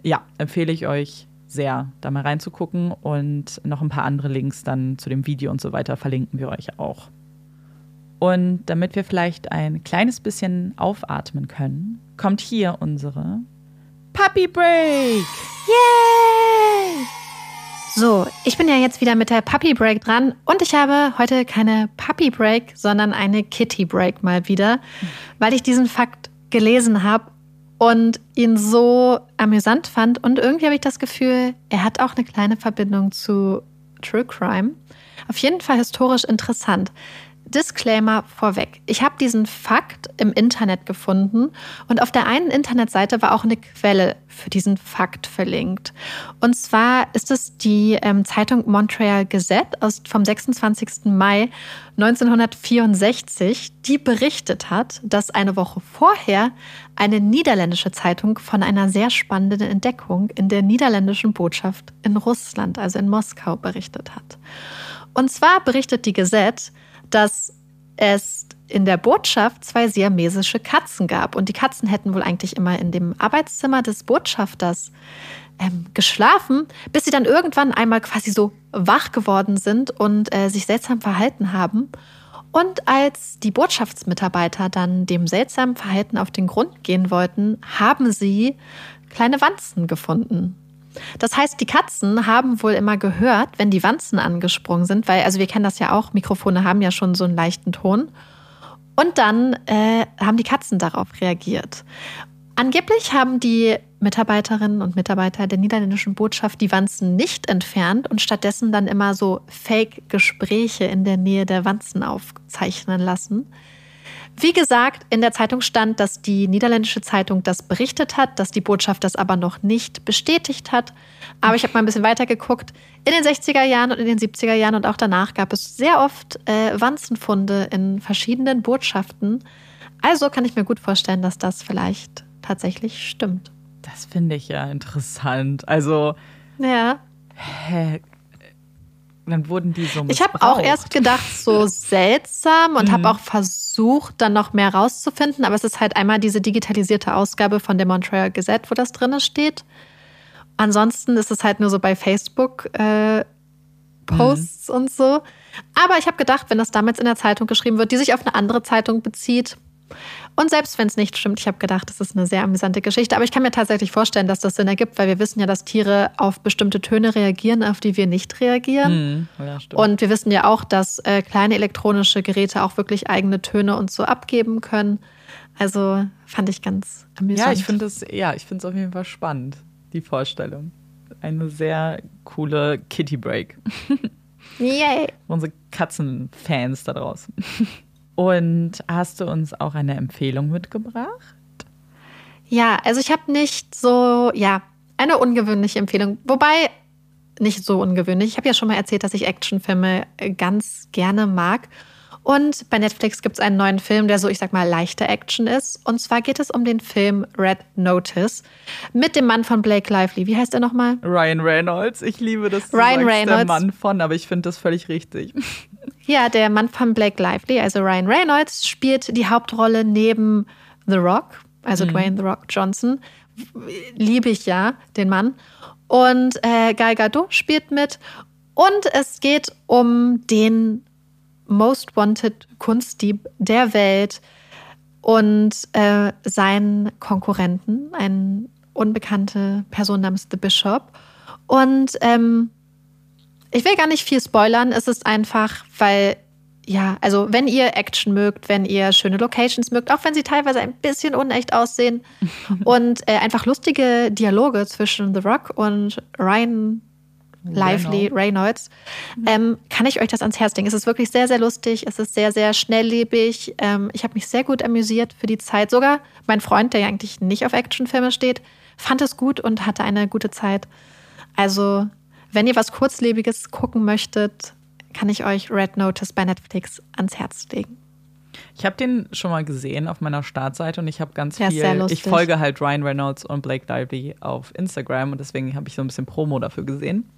ja, empfehle ich euch sehr, da mal reinzugucken. Und noch ein paar andere Links dann zu dem Video und so weiter verlinken wir euch auch. Und damit wir vielleicht ein kleines bisschen aufatmen können, kommt hier unsere Puppy Break. Yay! So, ich bin ja jetzt wieder mit der Puppy Break dran und ich habe heute keine Puppy Break, sondern eine Kitty Break mal wieder, weil ich diesen Fakt gelesen habe und ihn so amüsant fand und irgendwie habe ich das Gefühl, er hat auch eine kleine Verbindung zu True Crime. Auf jeden Fall historisch interessant. Disclaimer vorweg. Ich habe diesen Fakt im Internet gefunden und auf der einen Internetseite war auch eine Quelle für diesen Fakt verlinkt. Und zwar ist es die ähm, Zeitung Montreal Gazette aus, vom 26. Mai 1964, die berichtet hat, dass eine Woche vorher eine niederländische Zeitung von einer sehr spannenden Entdeckung in der niederländischen Botschaft in Russland, also in Moskau, berichtet hat. Und zwar berichtet die Gazette, dass es in der Botschaft zwei siamesische Katzen gab. Und die Katzen hätten wohl eigentlich immer in dem Arbeitszimmer des Botschafters ähm, geschlafen, bis sie dann irgendwann einmal quasi so wach geworden sind und äh, sich seltsam verhalten haben. Und als die Botschaftsmitarbeiter dann dem seltsamen Verhalten auf den Grund gehen wollten, haben sie kleine Wanzen gefunden. Das heißt, die Katzen haben wohl immer gehört, wenn die Wanzen angesprungen sind, weil, also wir kennen das ja auch, Mikrofone haben ja schon so einen leichten Ton. Und dann äh, haben die Katzen darauf reagiert. Angeblich haben die Mitarbeiterinnen und Mitarbeiter der niederländischen Botschaft die Wanzen nicht entfernt und stattdessen dann immer so Fake-Gespräche in der Nähe der Wanzen aufzeichnen lassen. Wie gesagt, in der Zeitung stand, dass die niederländische Zeitung das berichtet hat, dass die Botschaft das aber noch nicht bestätigt hat. Aber ich habe mal ein bisschen weiter geguckt. In den 60er Jahren und in den 70er Jahren und auch danach gab es sehr oft äh, Wanzenfunde in verschiedenen Botschaften. Also kann ich mir gut vorstellen, dass das vielleicht tatsächlich stimmt. Das finde ich ja interessant. Also. Ja. Hä, dann wurden die so Ich habe auch erst gedacht, so seltsam und mhm. habe auch versucht, dann noch mehr rauszufinden. Aber es ist halt einmal diese digitalisierte Ausgabe von der Montreal Gazette, wo das drin steht. Ansonsten ist es halt nur so bei Facebook äh, Posts mhm. und so. Aber ich habe gedacht, wenn das damals in der Zeitung geschrieben wird, die sich auf eine andere Zeitung bezieht, und selbst wenn es nicht stimmt, ich habe gedacht, das ist eine sehr amüsante Geschichte. Aber ich kann mir tatsächlich vorstellen, dass das Sinn ergibt, weil wir wissen ja, dass Tiere auf bestimmte Töne reagieren, auf die wir nicht reagieren. Hm, ja, und wir wissen ja auch, dass äh, kleine elektronische Geräte auch wirklich eigene Töne und so abgeben können. Also fand ich ganz amüsant. Ja, ich finde es ja, ich finde es auf jeden Fall spannend, die Vorstellung. Eine sehr coole Kitty Break. Yay! Unsere Katzenfans da draußen. Und hast du uns auch eine Empfehlung mitgebracht? Ja, also ich habe nicht so, ja, eine ungewöhnliche Empfehlung. Wobei, nicht so ungewöhnlich. Ich habe ja schon mal erzählt, dass ich Actionfilme äh, ganz gerne mag. Und bei Netflix gibt es einen neuen Film, der so, ich sag mal, leichte Action ist. Und zwar geht es um den Film Red Notice mit dem Mann von Blake Lively. Wie heißt er nochmal? Ryan Reynolds. Ich liebe das. Ryan Reynolds. Der Mann von, aber ich finde das völlig richtig. Ja, der Mann von Blake Lively, also Ryan Reynolds, spielt die Hauptrolle neben The Rock, also mhm. Dwayne The Rock Johnson. Liebe ich ja, den Mann. Und äh, Gal Gadot spielt mit. Und es geht um den Most Wanted Kunstdieb der Welt und äh, seinen Konkurrenten, eine unbekannte Person namens The Bishop. Und ähm, ich will gar nicht viel spoilern. Es ist einfach, weil, ja, also wenn ihr Action mögt, wenn ihr schöne Locations mögt, auch wenn sie teilweise ein bisschen unecht aussehen und äh, einfach lustige Dialoge zwischen The Rock und Ryan Lively Reynolds, ähm, kann ich euch das ans Herz legen. Es ist wirklich sehr, sehr lustig. Es ist sehr, sehr schnelllebig. Ähm, ich habe mich sehr gut amüsiert für die Zeit. Sogar mein Freund, der ja eigentlich nicht auf Actionfilme steht, fand es gut und hatte eine gute Zeit. Also wenn ihr was Kurzlebiges gucken möchtet, kann ich euch Red Notice bei Netflix ans Herz legen. Ich habe den schon mal gesehen auf meiner Startseite und ich habe ganz ja, viel. Ich folge halt Ryan Reynolds und Blake Lively auf Instagram und deswegen habe ich so ein bisschen Promo dafür gesehen.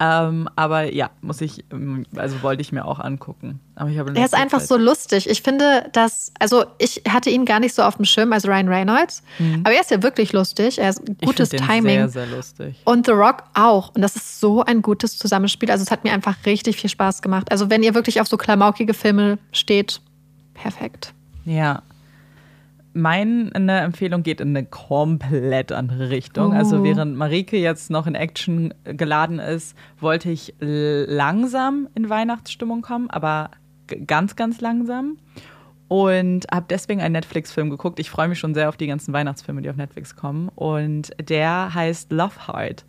Ähm, aber ja, muss ich, ähm, also wollte ich mir auch angucken. Aber ich er ist einfach Zeit. so lustig. Ich finde, dass, also ich hatte ihn gar nicht so auf dem Schirm als Ryan Reynolds, mhm. aber er ist ja wirklich lustig. Er ist gutes ich Timing. Sehr, sehr lustig. Und The Rock auch. Und das ist so ein gutes Zusammenspiel. Also es hat mir einfach richtig viel Spaß gemacht. Also wenn ihr wirklich auf so klamaukige Filme steht, perfekt. Ja. Meine Empfehlung geht in eine komplett andere Richtung. Oh. Also während Marike jetzt noch in Action geladen ist, wollte ich langsam in Weihnachtsstimmung kommen, aber ganz, ganz langsam. Und habe deswegen einen Netflix-Film geguckt. Ich freue mich schon sehr auf die ganzen Weihnachtsfilme, die auf Netflix kommen. Und der heißt Love Heart.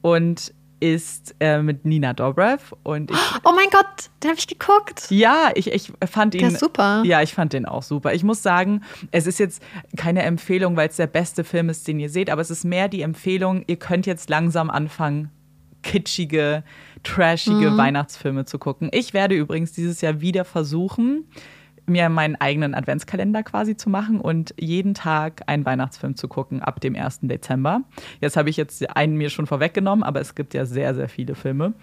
Und ist äh, mit Nina Dobrev und ich. Oh mein Gott, den habe ich geguckt. Ja, ich, ich fand ihn. Der ist super. Ja, ich fand den auch super. Ich muss sagen, es ist jetzt keine Empfehlung, weil es der beste Film ist, den ihr seht, aber es ist mehr die Empfehlung, ihr könnt jetzt langsam anfangen, kitschige, trashige mhm. Weihnachtsfilme zu gucken. Ich werde übrigens dieses Jahr wieder versuchen, mir meinen eigenen Adventskalender quasi zu machen und jeden Tag einen Weihnachtsfilm zu gucken ab dem 1. Dezember. Jetzt habe ich jetzt einen mir schon vorweggenommen, aber es gibt ja sehr, sehr viele Filme.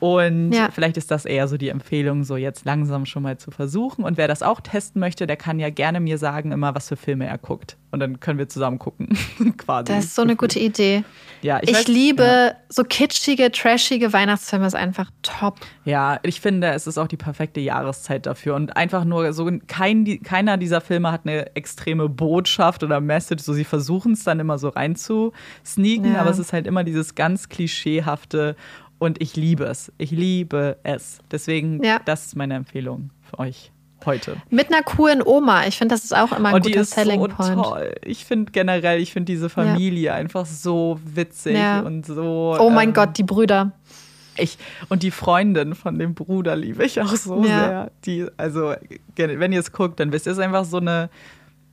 Und ja. vielleicht ist das eher so die Empfehlung, so jetzt langsam schon mal zu versuchen. Und wer das auch testen möchte, der kann ja gerne mir sagen, immer was für Filme er guckt. Und dann können wir zusammen gucken. Quasi. Das ist so eine gute Idee. Ja, ich, ich weiß, liebe ja. so kitschige, trashige Weihnachtsfilme, ist einfach top. Ja, ich finde, es ist auch die perfekte Jahreszeit dafür. Und einfach nur so, kein, keiner dieser Filme hat eine extreme Botschaft oder Message. So, sie versuchen es dann immer so rein zu sneaken, ja. aber es ist halt immer dieses ganz klischeehafte und ich liebe es. Ich liebe es. Deswegen, ja. das ist meine Empfehlung für euch heute. Mit einer coolen Oma. Ich finde, das ist auch immer ein und guter Selling so Point. Toll. Ich finde generell, ich finde diese Familie ja. einfach so witzig ja. und so. Oh mein ähm, Gott, die Brüder. Ich, und die Freundin von dem Bruder liebe ich auch so ja. sehr. Die, also, wenn ihr es guckt, dann wisst ihr, es ist einfach so eine.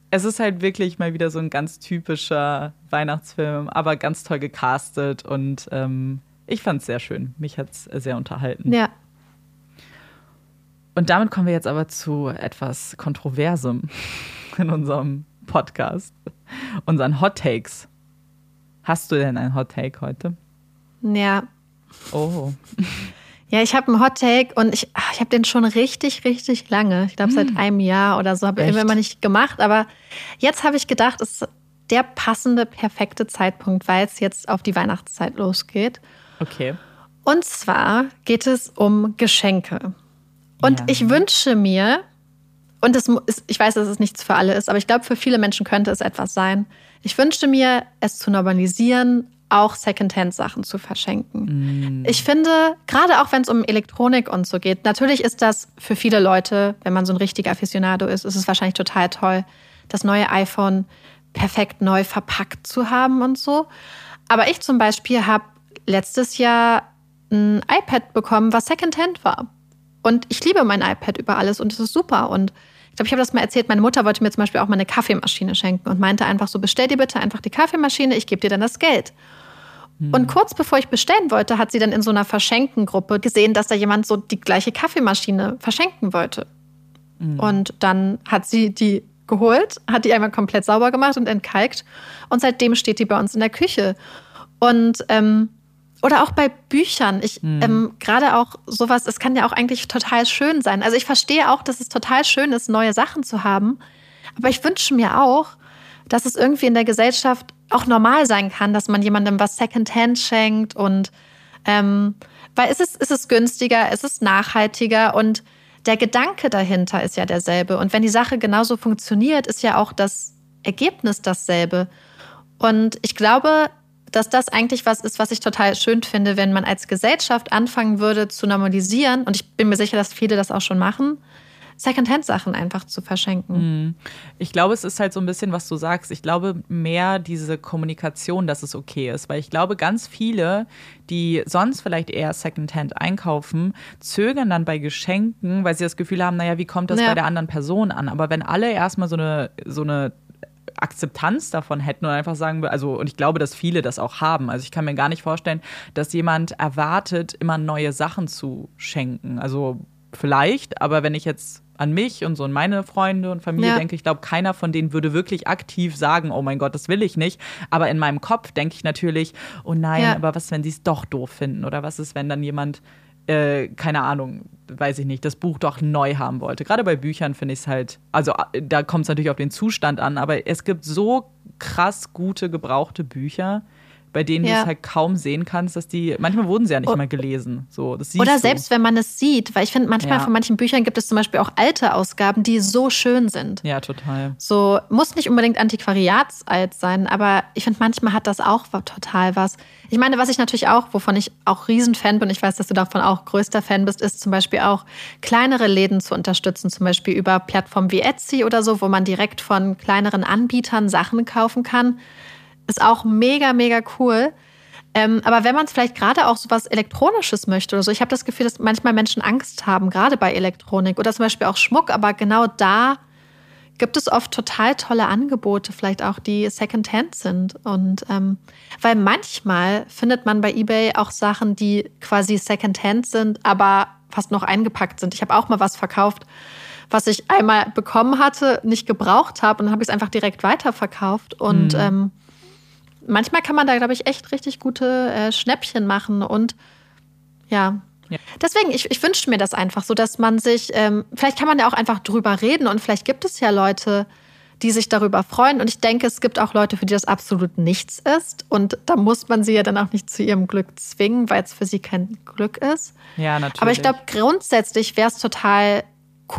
Es ist halt wirklich mal wieder so ein ganz typischer Weihnachtsfilm, aber ganz toll gecastet und ähm, ich fand es sehr schön. Mich hat es sehr unterhalten. Ja. Und damit kommen wir jetzt aber zu etwas Kontroversem in unserem Podcast. Unseren Hot Takes. Hast du denn einen Hot Take heute? Ja. Oh. Ja, ich habe einen Hot Take und ich, ich habe den schon richtig, richtig lange. Ich glaube, seit hm. einem Jahr oder so habe ich immer nicht gemacht. Aber jetzt habe ich gedacht, es ist der passende, perfekte Zeitpunkt, weil es jetzt auf die Weihnachtszeit losgeht. Okay. Und zwar geht es um Geschenke. Und ja. ich wünsche mir, und das ist, ich weiß, dass es nichts für alle ist, aber ich glaube, für viele Menschen könnte es etwas sein. Ich wünschte mir, es zu normalisieren, auch Secondhand-Sachen zu verschenken. Mm. Ich finde, gerade auch wenn es um Elektronik und so geht, natürlich ist das für viele Leute, wenn man so ein richtiger Aficionado ist, ist es wahrscheinlich total toll, das neue iPhone perfekt neu verpackt zu haben und so. Aber ich zum Beispiel habe letztes Jahr ein iPad bekommen, was Secondhand war. Und ich liebe mein iPad über alles und es ist super. Und ich glaube, ich habe das mal erzählt, meine Mutter wollte mir zum Beispiel auch mal eine Kaffeemaschine schenken und meinte einfach so, bestell dir bitte einfach die Kaffeemaschine, ich gebe dir dann das Geld. Hm. Und kurz bevor ich bestellen wollte, hat sie dann in so einer Verschenkengruppe gesehen, dass da jemand so die gleiche Kaffeemaschine verschenken wollte. Hm. Und dann hat sie die geholt, hat die einmal komplett sauber gemacht und entkalkt. Und seitdem steht die bei uns in der Küche. Und ähm, oder auch bei Büchern. Ich mhm. ähm, gerade auch sowas, es kann ja auch eigentlich total schön sein. Also ich verstehe auch, dass es total schön ist, neue Sachen zu haben. Aber ich wünsche mir auch, dass es irgendwie in der Gesellschaft auch normal sein kann, dass man jemandem was Secondhand schenkt und ähm, weil es ist, es ist günstiger, es ist nachhaltiger und der Gedanke dahinter ist ja derselbe. Und wenn die Sache genauso funktioniert, ist ja auch das Ergebnis dasselbe. Und ich glaube, dass das eigentlich was ist, was ich total schön finde, wenn man als Gesellschaft anfangen würde zu normalisieren. Und ich bin mir sicher, dass viele das auch schon machen. Secondhand-Sachen einfach zu verschenken. Mhm. Ich glaube, es ist halt so ein bisschen, was du sagst. Ich glaube mehr diese Kommunikation, dass es okay ist. Weil ich glaube, ganz viele, die sonst vielleicht eher Secondhand einkaufen, zögern dann bei Geschenken, weil sie das Gefühl haben, naja, wie kommt das ja. bei der anderen Person an? Aber wenn alle erstmal so eine, so eine Akzeptanz davon hätten und einfach sagen, also, und ich glaube, dass viele das auch haben. Also ich kann mir gar nicht vorstellen, dass jemand erwartet, immer neue Sachen zu schenken. Also vielleicht, aber wenn ich jetzt an mich und so an meine Freunde und Familie ja. denke, ich glaube, keiner von denen würde wirklich aktiv sagen, oh mein Gott, das will ich nicht. Aber in meinem Kopf denke ich natürlich, oh nein, ja. aber was, wenn sie es doch doof finden? Oder was ist, wenn dann jemand äh, keine Ahnung, weiß ich nicht, das Buch doch neu haben wollte. Gerade bei Büchern finde ich es halt, also da kommt es natürlich auf den Zustand an, aber es gibt so krass gute gebrauchte Bücher bei denen ja. du es halt kaum sehen kannst, dass die, manchmal wurden sie ja nicht o mal gelesen. So, Oder du. selbst wenn man es sieht, weil ich finde, manchmal ja. von manchen Büchern gibt es zum Beispiel auch alte Ausgaben, die so schön sind. Ja, total. So, muss nicht unbedingt antiquariatsalt sein, aber ich finde, manchmal hat das auch total was. Ich meine, was ich natürlich auch, wovon ich auch Riesenfan bin, ich weiß, dass du davon auch größter Fan bist, ist zum Beispiel auch kleinere Läden zu unterstützen, zum Beispiel über Plattformen wie Etsy oder so, wo man direkt von kleineren Anbietern Sachen kaufen kann. Ist auch mega, mega cool. Ähm, aber wenn man es vielleicht gerade auch so was Elektronisches möchte oder so, ich habe das Gefühl, dass manchmal Menschen Angst haben, gerade bei Elektronik oder zum Beispiel auch Schmuck, aber genau da gibt es oft total tolle Angebote, vielleicht auch die Secondhand sind. Und ähm, weil manchmal findet man bei eBay auch Sachen, die quasi Secondhand sind, aber fast noch eingepackt sind. Ich habe auch mal was verkauft, was ich einmal bekommen hatte, nicht gebraucht habe und dann habe ich es einfach direkt weiterverkauft. Und mhm. ähm, manchmal kann man da, glaube ich, echt richtig gute äh, Schnäppchen machen und ja. ja. Deswegen, ich, ich wünsche mir das einfach so, dass man sich, ähm, vielleicht kann man ja auch einfach drüber reden und vielleicht gibt es ja Leute, die sich darüber freuen. Und ich denke, es gibt auch Leute, für die das absolut nichts ist. Und da muss man sie ja dann auch nicht zu ihrem Glück zwingen, weil es für sie kein Glück ist. Ja, natürlich. Aber ich glaube, grundsätzlich wäre es total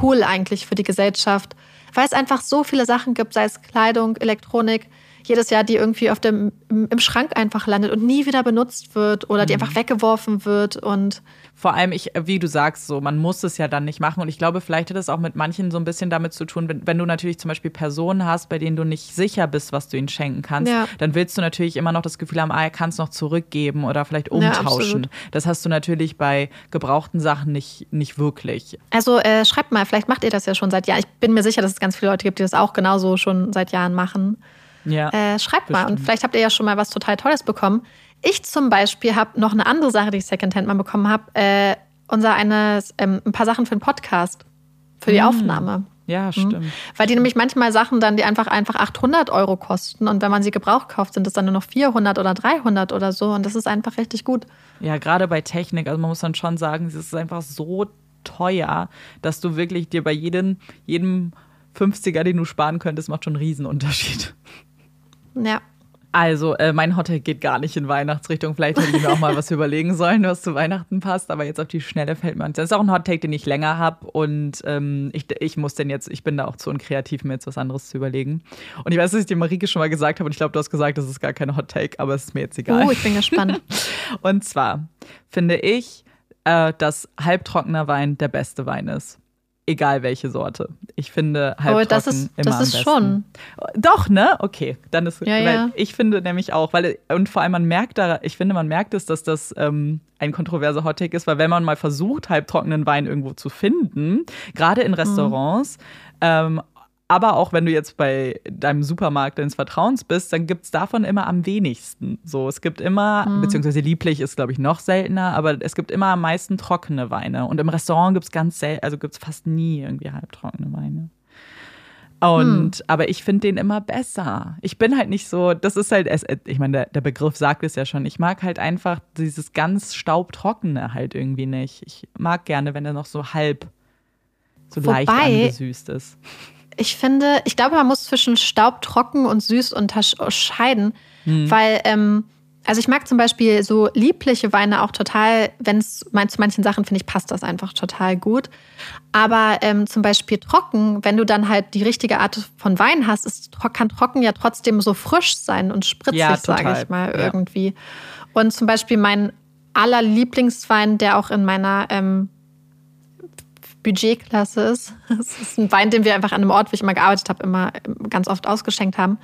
cool eigentlich für die Gesellschaft, weil es einfach so viele Sachen gibt, sei es Kleidung, Elektronik, jedes Jahr, die irgendwie auf dem, im Schrank einfach landet und nie wieder benutzt wird oder die mhm. einfach weggeworfen wird und vor allem, ich, wie du sagst, so, man muss es ja dann nicht machen. Und ich glaube, vielleicht hat es auch mit manchen so ein bisschen damit zu tun, wenn, wenn du natürlich zum Beispiel Personen hast, bei denen du nicht sicher bist, was du ihnen schenken kannst, ja. dann willst du natürlich immer noch das Gefühl haben, ah, er kann es noch zurückgeben oder vielleicht umtauschen. Ja, das hast du natürlich bei gebrauchten Sachen nicht, nicht wirklich. Also äh, schreibt mal, vielleicht macht ihr das ja schon seit Jahren. Ich bin mir sicher, dass es ganz viele Leute gibt, die das auch genauso schon seit Jahren machen. Ja, äh, schreibt bestimmt. mal und vielleicht habt ihr ja schon mal was total Tolles bekommen. Ich zum Beispiel habe noch eine andere Sache, die ich Secondhand mal bekommen habe. Äh, unser eines, ähm, ein paar Sachen für den Podcast, für die mm. Aufnahme. Ja, mhm. stimmt. Mhm. Weil die nämlich manchmal Sachen dann, die einfach einfach 800 Euro kosten und wenn man sie gebraucht kauft, sind es dann nur noch 400 oder 300 oder so und das ist einfach richtig gut. Ja, gerade bei Technik, also man muss dann schon sagen, es ist einfach so teuer, dass du wirklich dir bei jedem, jedem 50er, den du sparen könntest, macht schon einen Riesenunterschied. Ja. Also, äh, mein Hotel geht gar nicht in Weihnachtsrichtung. Vielleicht hätte ich mir auch mal was überlegen sollen, was zu Weihnachten passt. Aber jetzt auf die Schnelle fällt mir an. Das ist auch ein Hottake, den ich länger habe. Und ähm, ich, ich muss denn jetzt, ich bin da auch zu unkreativ, mir jetzt was anderes zu überlegen. Und ich weiß, dass ich dir Marike schon mal gesagt habe. Und ich glaube, du hast gesagt, das ist gar kein Hottake, aber es ist mir jetzt egal. Oh, ich bin gespannt. und zwar finde ich, äh, dass halbtrockener Wein der beste Wein ist egal welche Sorte. Ich finde halbtrocken oh, das ist, immer das ist schon. Doch, ne? Okay, dann ist ja, ja. ich finde nämlich auch, weil und vor allem man merkt da, ich finde man merkt es, dass das ähm, ein kontroverser Hottake ist, weil wenn man mal versucht halbtrockenen Wein irgendwo zu finden, gerade in mhm. Restaurants, mhm. ähm, aber auch wenn du jetzt bei deinem Supermarkt deines Vertrauens bist, dann gibt es davon immer am wenigsten. So, es gibt immer, mhm. beziehungsweise lieblich ist, glaube ich, noch seltener, aber es gibt immer am meisten trockene Weine. Und im Restaurant gibt es ganz selten, also gibt es fast nie irgendwie halbtrockene Weine. Und, hm. aber ich finde den immer besser. Ich bin halt nicht so, das ist halt, ich meine, der, der, Begriff sagt es ja schon. Ich mag halt einfach dieses ganz staubtrockene halt irgendwie nicht. Ich mag gerne, wenn er noch so halb, so Wobei, leicht angesüßt ist ich finde, ich glaube, man muss zwischen staubtrocken und süß unterscheiden, mhm. weil, ähm, also ich mag zum Beispiel so liebliche Weine auch total, wenn es zu manchen Sachen finde ich, passt das einfach total gut. Aber ähm, zum Beispiel trocken, wenn du dann halt die richtige Art von Wein hast, ist, kann trocken ja trotzdem so frisch sein und spritzig, ja, sage ich mal, ja. irgendwie. Und zum Beispiel mein aller Lieblingswein, der auch in meiner ähm, Budgetklasse ist. Das ist ein Wein, den wir einfach an einem Ort, wo ich immer gearbeitet habe, immer ganz oft ausgeschenkt haben.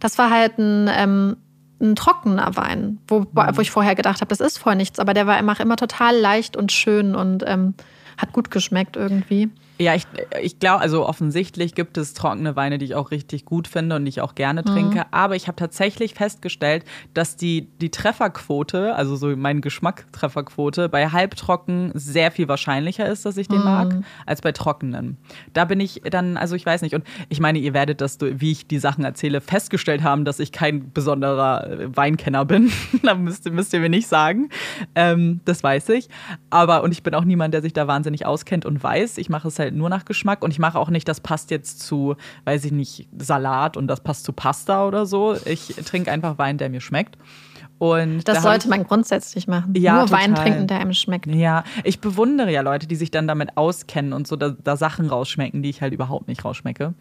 Das war halt ein, ähm, ein trockener Wein, wo, mhm. wo ich vorher gedacht habe, das ist voll nichts, aber der war immer, immer total leicht und schön und ähm, hat gut geschmeckt irgendwie. Ja, ich, ich glaube, also offensichtlich gibt es trockene Weine, die ich auch richtig gut finde und die ich auch gerne mhm. trinke. Mhm. Aber ich habe tatsächlich festgestellt, dass die, die Trefferquote, also so mein Geschmacktrefferquote, bei halbtrocken sehr viel wahrscheinlicher ist, dass ich den mhm. mag, als bei trockenen. Da bin ich dann, also ich weiß nicht. Und ich meine, ihr werdet das, wie ich die Sachen erzähle, festgestellt haben, dass ich kein besonderer äh, Weinkenner bin. da müsst, müsst ihr mir nicht sagen. Ähm, das weiß ich. Aber, und ich bin auch niemand, der sich da wahnsinnig auskennt und weiß. Ich mache es halt halt nur nach Geschmack und ich mache auch nicht, das passt jetzt zu, weiß ich nicht, Salat und das passt zu Pasta oder so. Ich trinke einfach Wein, der mir schmeckt. Und das da sollte man grundsätzlich machen. Ja, Nur Wein total. trinken, der einem schmeckt. Ja, ich bewundere ja Leute, die sich dann damit auskennen und so da, da Sachen rausschmecken, die ich halt überhaupt nicht rausschmecke.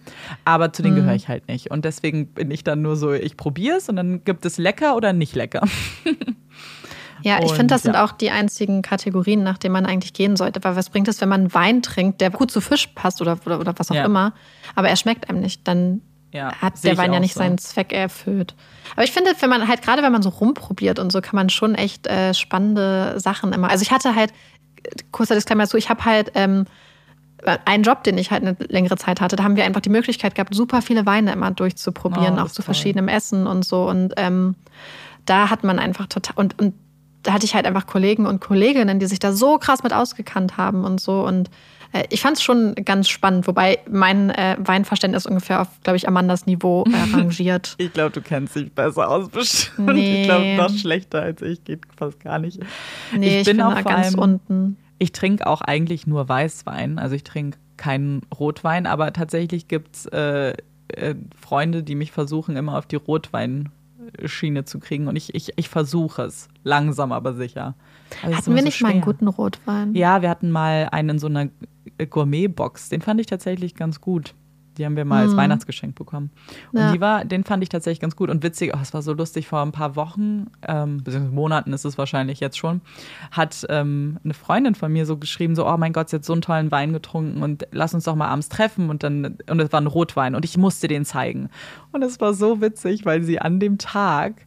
Aber zu denen Mhm. gehöre ich halt nicht. Und deswegen bin ich dann nur so, ich probiere es und dann gibt es lecker oder nicht lecker. Ja, ich finde, das sind ja. auch die einzigen Kategorien, nach denen man eigentlich gehen sollte. Weil was bringt es, wenn man Wein trinkt, der gut zu Fisch passt oder, oder, oder was auch Ja. immer, aber er schmeckt einem nicht, dann Ja, hat der Wein ja nicht so. seinen Zweck erfüllt. Aber ich finde, wenn man halt, gerade wenn man so rumprobiert und so, kann man schon echt äh, spannende Sachen immer. Also ich hatte halt, kurzer Disclaimer dazu, ich habe halt ähm, einen Job, den ich halt eine längere Zeit hatte, da haben wir einfach die Möglichkeit gehabt, super viele Weine immer durchzuprobieren, Oh, auch zu toll. verschiedenem Essen und so. Und ähm, da hat man einfach total und, und da hatte ich halt einfach Kollegen und Kolleginnen, die sich da so krass mit ausgekannt haben und so. Und äh, ich fand es schon ganz spannend, wobei mein äh, Weinverständnis ungefähr auf, glaube ich, Amandas Niveau äh, rangiert. Ich glaube, du kennst dich besser aus bestimmt. Nee. Ich glaube, noch schlechter als ich geht fast gar nicht. Nee, ich, bin bin, auch ganz allem- unten. Ich trinke auch eigentlich nur Weißwein. Also ich trinke keinen Rotwein, aber tatsächlich gibt es äh, äh, Freunde, die mich versuchen, immer auf die Rotweinschiene zu kriegen. Und ich, ich, ich versuche es. Langsam, aber sicher. Aber Hatten wir so nicht mal einen schwer. guten Rotwein? Ja, wir hatten mal einen in so einer Gourmet-Box. Den fand ich tatsächlich ganz gut. Die haben wir mal als Mhm. Weihnachtsgeschenk bekommen. Und Ja. die war, den fand ich tatsächlich ganz gut und witzig. Oh, es war so lustig, vor ein paar Wochen, ähm, beziehungsweise Monaten ist es wahrscheinlich jetzt schon, hat ähm, eine Freundin von mir so geschrieben: so, oh mein Gott, sie hat so einen tollen Wein getrunken und lass uns doch mal abends treffen. Und dann, und es war ein Rotwein und ich musste den zeigen. Und es war so witzig, weil sie an dem Tag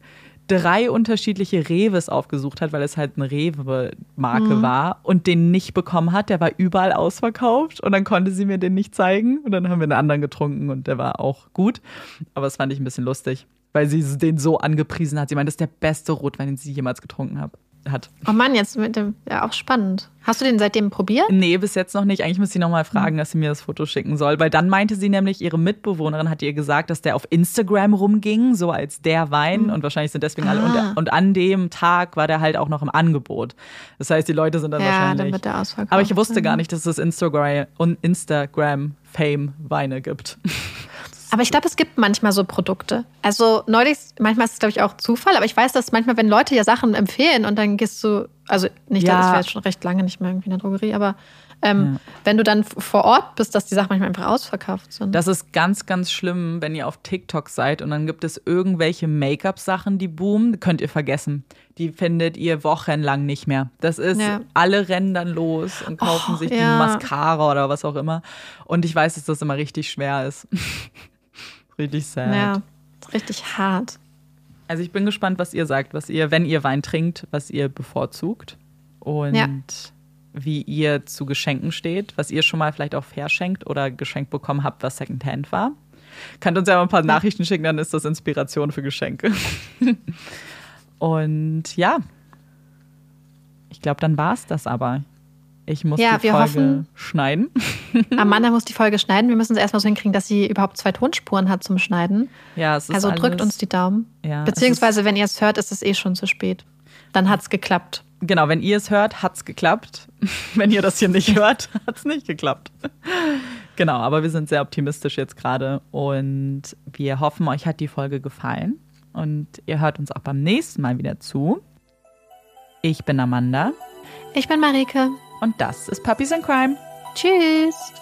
drei unterschiedliche Reves aufgesucht hat, weil es halt eine Rewe-Marke war und den nicht bekommen hat. Der war überall ausverkauft und dann konnte sie mir den nicht zeigen und dann haben wir einen anderen getrunken und der war auch gut. Aber das fand ich ein bisschen lustig, weil sie den so angepriesen hat. Sie meint, das ist der beste Rotwein, den sie jemals getrunken hab, hat. Oh Mann, jetzt mit dem, ja, auch spannend. Hast du den seitdem probiert? Nee, bis jetzt noch nicht. Eigentlich muss sie noch mal fragen, dass sie mir das Foto schicken soll, weil dann meinte sie nämlich, ihre Mitbewohnerin hat ihr gesagt, dass der auf Instagram rumging, so als der Wein und wahrscheinlich sind deswegen alle Ah. und, und an dem Tag war der halt auch noch im Angebot. Das heißt, die Leute sind dann Ja, dann wahrscheinlich wird der ausverkauft. Aber ich wusste sein. gar nicht, dass es Instagram und Instagram Fame Weine gibt. Aber ich glaube, es gibt manchmal so Produkte. Also neulich, manchmal ist es, glaube ich, auch Zufall, aber ich weiß, dass manchmal, wenn Leute ja Sachen empfehlen und dann gehst du, also nicht, Ja. das wäre jetzt schon recht lange nicht mehr irgendwie in der Drogerie, aber ähm, wenn du dann vor Ort bist, dass die Sachen manchmal einfach ausverkauft sind. Das ist ganz, ganz schlimm, wenn ihr auf TikTok seid und dann gibt es irgendwelche Make-up-Sachen, die boomen, könnt ihr vergessen. Die findet ihr wochenlang nicht mehr. Das ist, Ja. alle rennen dann los und kaufen Oh, sich die ja. Mascara oder was auch immer. Und ich weiß, dass das immer richtig schwer ist. richtig sad. ja, richtig hart. Also ich bin gespannt, was ihr sagt, was ihr, wenn ihr Wein trinkt, was ihr bevorzugt und Ja. wie ihr zu Geschenken steht, was ihr schon mal vielleicht auch verschenkt oder geschenkt bekommen habt, was Secondhand war. Könnt uns ja mal ein paar Nachrichten schicken, dann ist das Inspiration für Geschenke. und ja, ich glaube, dann war es das aber. Ich muss Ja, die wir Folge hoffen- schneiden. Amanda muss die Folge schneiden. Wir müssen es erstmal so hinkriegen, dass sie überhaupt zwei Tonspuren hat zum Schneiden. Ja, es ist Also drückt alles- uns die Daumen. Ja, es Beziehungsweise, wenn ihr es hört, ist es eh schon zu spät. Dann hat es geklappt. Genau, wenn ihr es hört, hat's geklappt. wenn ihr das hier nicht hört, hat's nicht geklappt. genau, aber wir sind sehr optimistisch jetzt gerade und wir hoffen, euch hat die Folge gefallen und ihr hört uns auch beim nächsten Mal wieder zu. Ich bin Amanda Ich bin Marike. Und das ist Puppies in Crime. Tschüss!